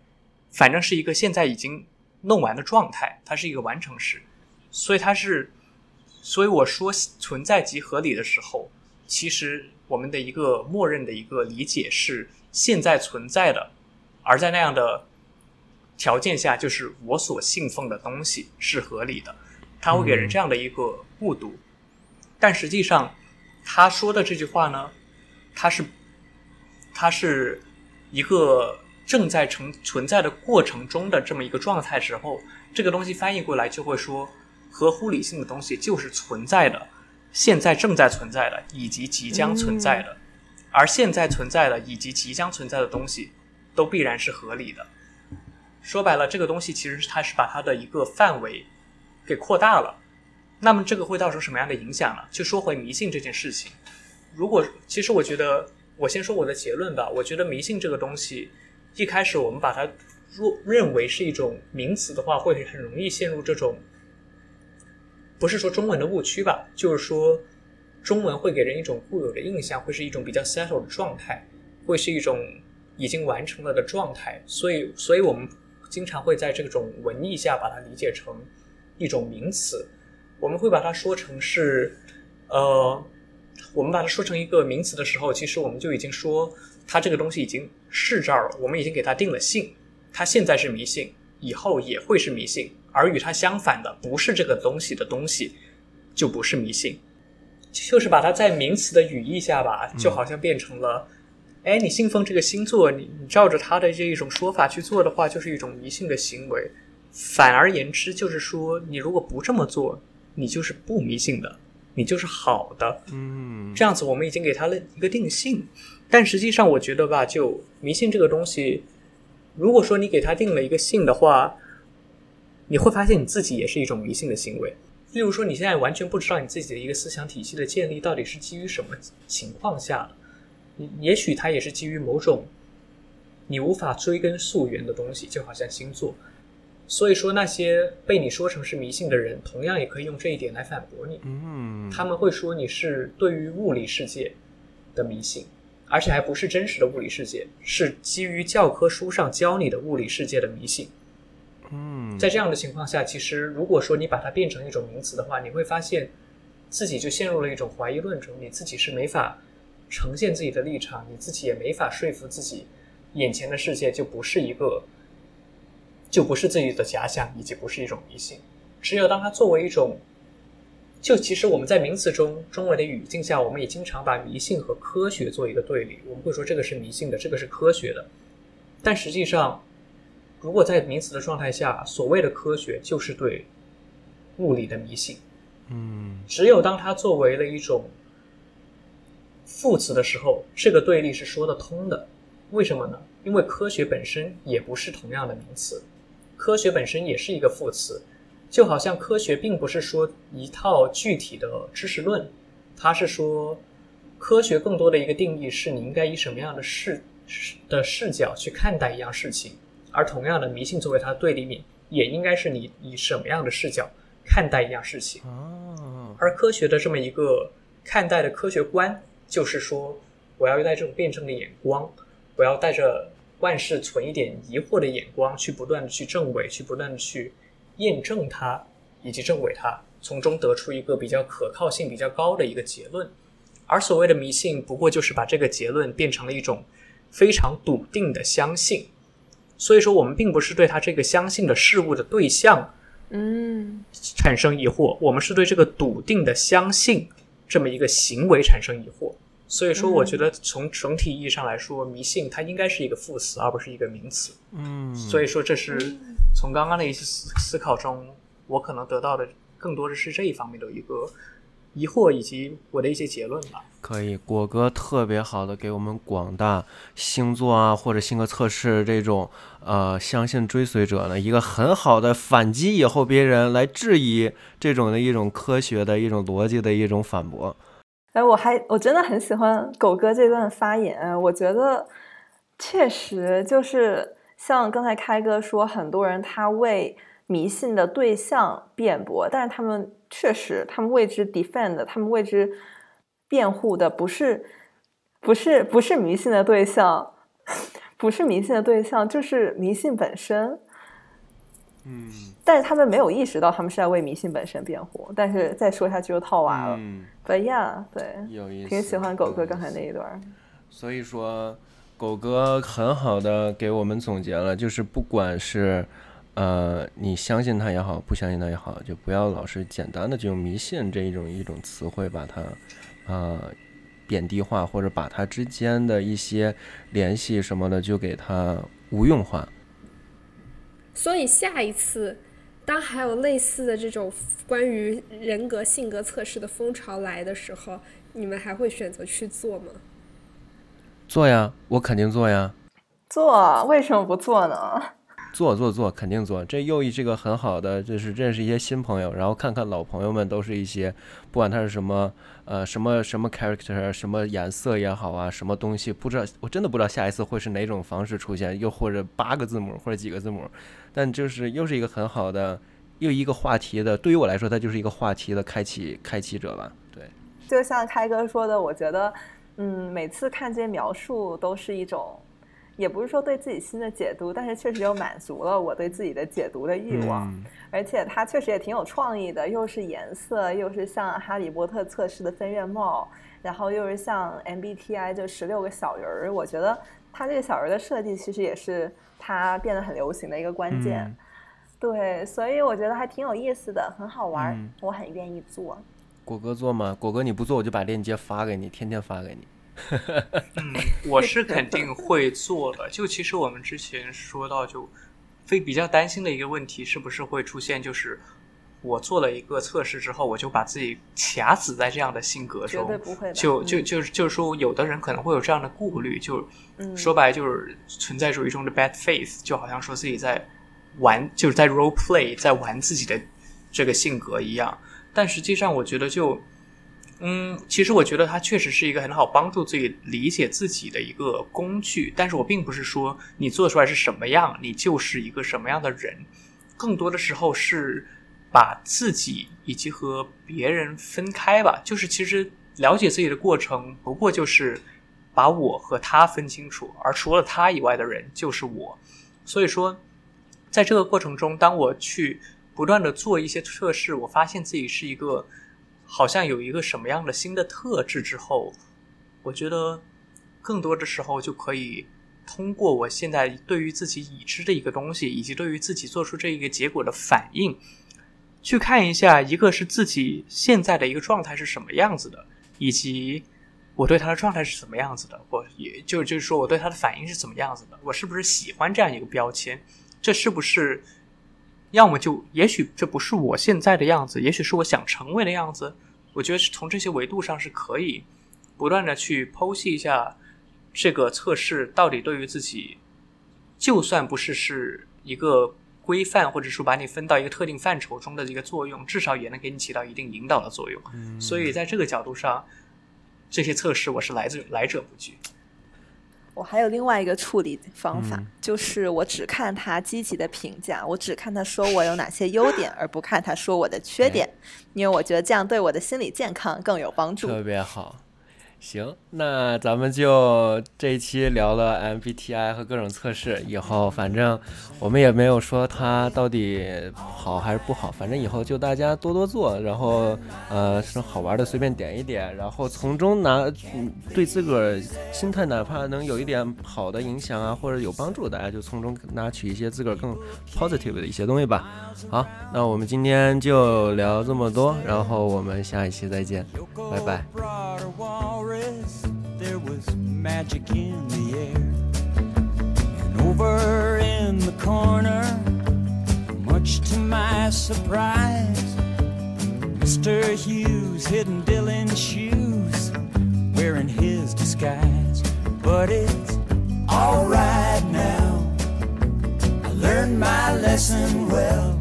反正是一个现在已经弄完的状态，它是一个完成时，所以它是，所以我说存在即合理的时候，其实我们的一个默认的一个理解是现在存在的，而在那样的条件下，就是我所信奉的东西是合理的，它会给人这样的一个误读，但实际上他说的这句话呢，它是。它是一个正在成存在的过程中的这么一个状态时候，这个东西翻译过来就会说，合乎理性的东西就是存在的，现在正在存在的以及即将存在的，而现在存在的以及即将存在的东西都必然是合理的。说白了，这个东西其实它是把它的一个范围给扩大了。那么这个会造成什么样的影响呢？就说回迷信这件事情，如果其实我觉得。我先说我的结论吧。我觉得迷信这个东西，一开始我们把它若认为是一种名词的话，会很容易陷入这种，不是说中文的误区吧，就是说中文会给人一种固有的印象，会是一种比较 settled 的状态，会是一种已经完成了的状态。所以，所以我们经常会在这种文艺下把它理解成一种名词，我们会把它说成是，呃。我们把它说成一个名词的时候，其实我们就已经说它这个东西已经是这儿了，我们已经给它定了性。它现在是迷信，以后也会是迷信。而与它相反的，不是这个东西的东西，就不是迷信。就是把它在名词的语义下吧，就好像变成了：哎，你信奉这个星座，你你照着它的这一种说法去做的话，就是一种迷信的行为。反而言之，就是说你如果不这么做，你就是不迷信的。你就是好的，嗯，这样子我们已经给它了一个定性，但实际上我觉得吧，就迷信这个东西，如果说你给它定了一个性的话，你会发现你自己也是一种迷信的行为。例如说，你现在完全不知道你自己的一个思想体系的建立到底是基于什么情况下的，你也许它也是基于某种你无法追根溯源的东西，就好像星座。所以说，那些被你说成是迷信的人，同样也可以用这一点来反驳你。嗯，他们会说你是对于物理世界的迷信，而且还不是真实的物理世界，是基于教科书上教你的物理世界的迷信。嗯，在这样的情况下，其实如果说你把它变成一种名词的话，你会发现自己就陷入了一种怀疑论中，你自己是没法呈现自己的立场，你自己也没法说服自己，眼前的世界就不是一个。就不是自己的假想，以及不是一种迷信。只有当它作为一种，就其实我们在名词中，中文的语境下，我们也经常把迷信和科学做一个对立。我们会说这个是迷信的，这个是科学的。但实际上，如果在名词的状态下，所谓的科学就是对物理的迷信。嗯，只有当它作为了一种副词的时候，这个对立是说得通的。为什么呢？因为科学本身也不是同样的名词。科学本身也是一个副词，就好像科学并不是说一套具体的知识论，它是说科学更多的一个定义是你应该以什么样的视的视角去看待一样事情，而同样的迷信作为它的对立面，也应该是你以什么样的视角看待一样事情。而科学的这么一个看待的科学观，就是说我要带这种辩证的眼光，我要带着。万事存一点疑惑的眼光，去不断的去证伪，去不断的去验证它，以及证伪它，从中得出一个比较可靠性比较高的一个结论。而所谓的迷信，不过就是把这个结论变成了一种非常笃定的相信。所以说，我们并不是对他这个相信的事物的对象，嗯，产生疑惑，我们是对这个笃定的相信这么一个行为产生疑惑。所以说，我觉得从整体意义上来说，迷信它应该是一个副词，而不是一个名词。嗯，所以说，这是从刚刚的一些思思考中，我可能得到的更多的是这一方面的一个疑惑，以及我的一些结论吧。可以，果哥特别好的给我们广大星座啊或者性格测试这种呃相信追随者呢一个很好的反击，以后别人来质疑这种的一种科学的一种逻辑的一种反驳。哎，我还我真的很喜欢狗哥这段发言，我觉得确实就是像刚才开哥说，很多人他为迷信的对象辩驳，但是他们确实他们为之 defend，他们为之辩护的不是不是不是迷信的对象，不是迷信的对象，就是迷信本身。嗯但是他们没有意识到他们是在为迷信本身辩护，但是再说下去就套娃了。嗯，But yeah，对，有意思。挺喜欢狗哥刚才那一段儿。所以说，狗哥很好的给我们总结了，就是不管是呃你相信他也好，不相信他也好，就不要老是简单的就用迷信这一种一种词汇把它呃贬低化，或者把它之间的一些联系什么的就给它无用化。所以下一次，当还有类似的这种关于人格性格测试的风潮来的时候，你们还会选择去做吗？做呀，我肯定做呀。做为什么不做呢？做做做，肯定做。这又一这个很好的，就是认识一些新朋友，然后看看老朋友们都是一些，不管他是什么呃什么什么 character，什么颜色也好啊，什么东西，不知道我真的不知道下一次会是哪种方式出现，又或者八个字母或者几个字母，但就是又是一个很好的又一个话题的，对于我来说，它就是一个话题的开启开启者吧。对，就像开哥说的，我觉得，嗯，每次看这些描述都是一种，也不是说对自己新的解读，但是确实又满足了我对自己的解读的欲望。嗯而且它确实也挺有创意的，又是颜色，又是像哈利波特测试的分院帽，然后又是像 MBTI 就十六个小人儿。我觉得它这个小人儿的设计其实也是它变得很流行的一个关键。嗯对，所以我觉得还挺有意思的，很好玩我很愿意做。果哥做吗？果哥你不做，我就把链接发给你，天天发给你。嗯，我是肯定会做的。就其实我们之前说到，就非比较担心的一个问题，是不是会出现就是。我做了一个测试之后，我就把自己卡死在这样的性格中，绝对不会的嗯就就就是就是说，有的人可能会有这样的顾虑，就嗯说白了就是存在主义中的 bad faith，就好像说自己在玩，就是在 role play，在玩自己的这个性格一样。但实际上，我觉得就，嗯，其实我觉得它确实是一个很好帮助自己理解自己的一个工具。但是我并不是说你做出来是什么样，你就是一个什么样的人，更多的时候是把自己以及和别人分开吧。就是其实了解自己的过程，不过就是把我和他分清楚，而除了他以外的人就是我。所以说，在这个过程中，当我去不断的做一些测试，我发现自己是一个好像有一个什么样的新的特质之后，我觉得更多的时候就可以通过我现在对于自己已知的一个东西，以及对于自己做出这一个结果的反应，去看一下，一个是自己现在的一个状态是什么样子的，以及我对他的状态是什么样子的，我也就就是说我对他的反应是怎么样子的，我是不是喜欢这样一个标签，这是不是？要么就，也许这不是我现在的样子，也许是我想成为的样子。我觉得是从这些维度上是可以不断的去剖析一下这个测试到底对于自己，就算不是是一个规范，或者说把你分到一个特定范畴中的一个作用，至少也能给你起到一定引导的作用。所以在这个角度上，这些测试我是来自来者不拒。我还有另外一个处理方法，嗯就是我只看他积极的评价，我只看他说我有哪些优点，而不看他说我的缺点，因为我觉得这样对我的心理健康更有帮助。特别好。行，那咱们就这一期聊了 MBTI 和各种测试，以后反正我们也没有说它到底好还是不好，反正以后就大家多多做，然后呃是好玩的随便点一点，然后从中拿对自个儿心态哪怕能有一点好的影响啊，或者有帮助，大家就从中拿取一些自个儿更 positive 的一些东西吧。好，那我们今天就聊这么多，然后我们下一期再见，拜拜。There was magic in the air. And over in the corner, much to my surprise, Mr. Hughes hidden Dylan's shoes, wearing his disguise. But it's alright now. I learned my lesson well.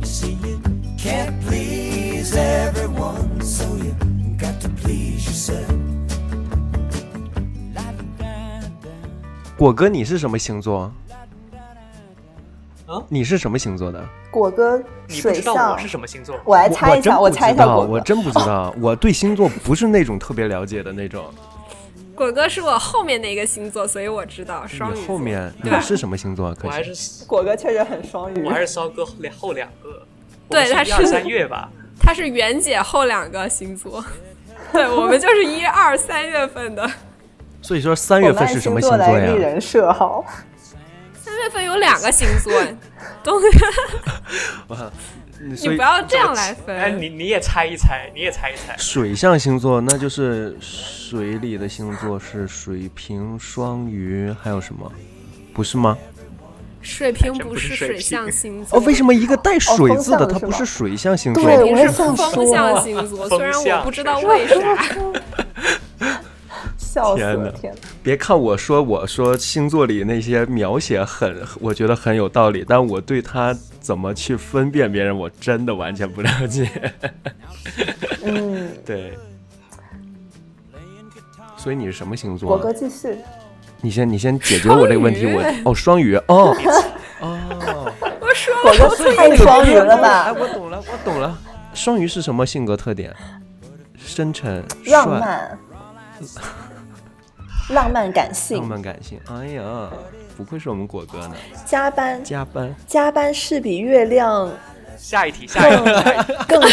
You see, you can't please everyone, so you got to please yourself. 果哥，你是什么星座？啊你是什么星座的？果哥，你不水象知道我是，什么星座？我来猜一下，我猜一下果哥。我真不知道，我对星座不是那种特别了解的那种。果哥是我后面的一个星座，所以我知道双鱼你。后面你对是什么星座啊？可我还是果哥确实很双鱼我，还是骚哥后两后两个，对他是一二三月吧。他是袁姐后两个星座，对我们就是一二三月份的。所以说三月份是什么星座呀？人设好。三月份有两个星座，都你不要这样来分哎，分。你你也猜一猜，你也猜一猜。水象星座那就是水里的星座是水瓶、双鱼，还有什么？不是吗？水瓶不是水象星座，哦，为什么一个带水字的它不是水象星座？对水瓶是我也想风象星座？虽然我不知道是为啥。笑死天哪了！天哪，别看我说我说星座里那些描写很，我觉得很有道理，但我对他怎么去分辨别人，我真的完全不了解。嗯，对，所以你是什么星座果啊？哥继续。你先你先解决我这个问题，我哦双鱼哦 哦，我说果了，哥太双鱼了吧哎，吧？我懂了，我懂了。双鱼是什么性格特点？深沉、浪漫，浪漫感性浪，漫感性。哎呀，不愧是我们果哥呢。加班加班，加班是比月亮下一题，下一题。更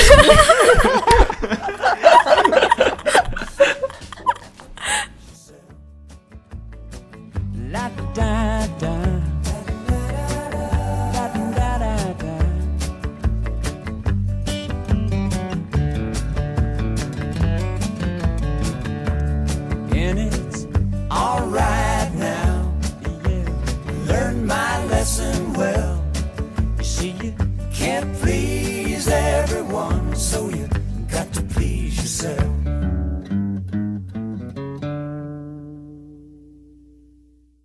La da da. Da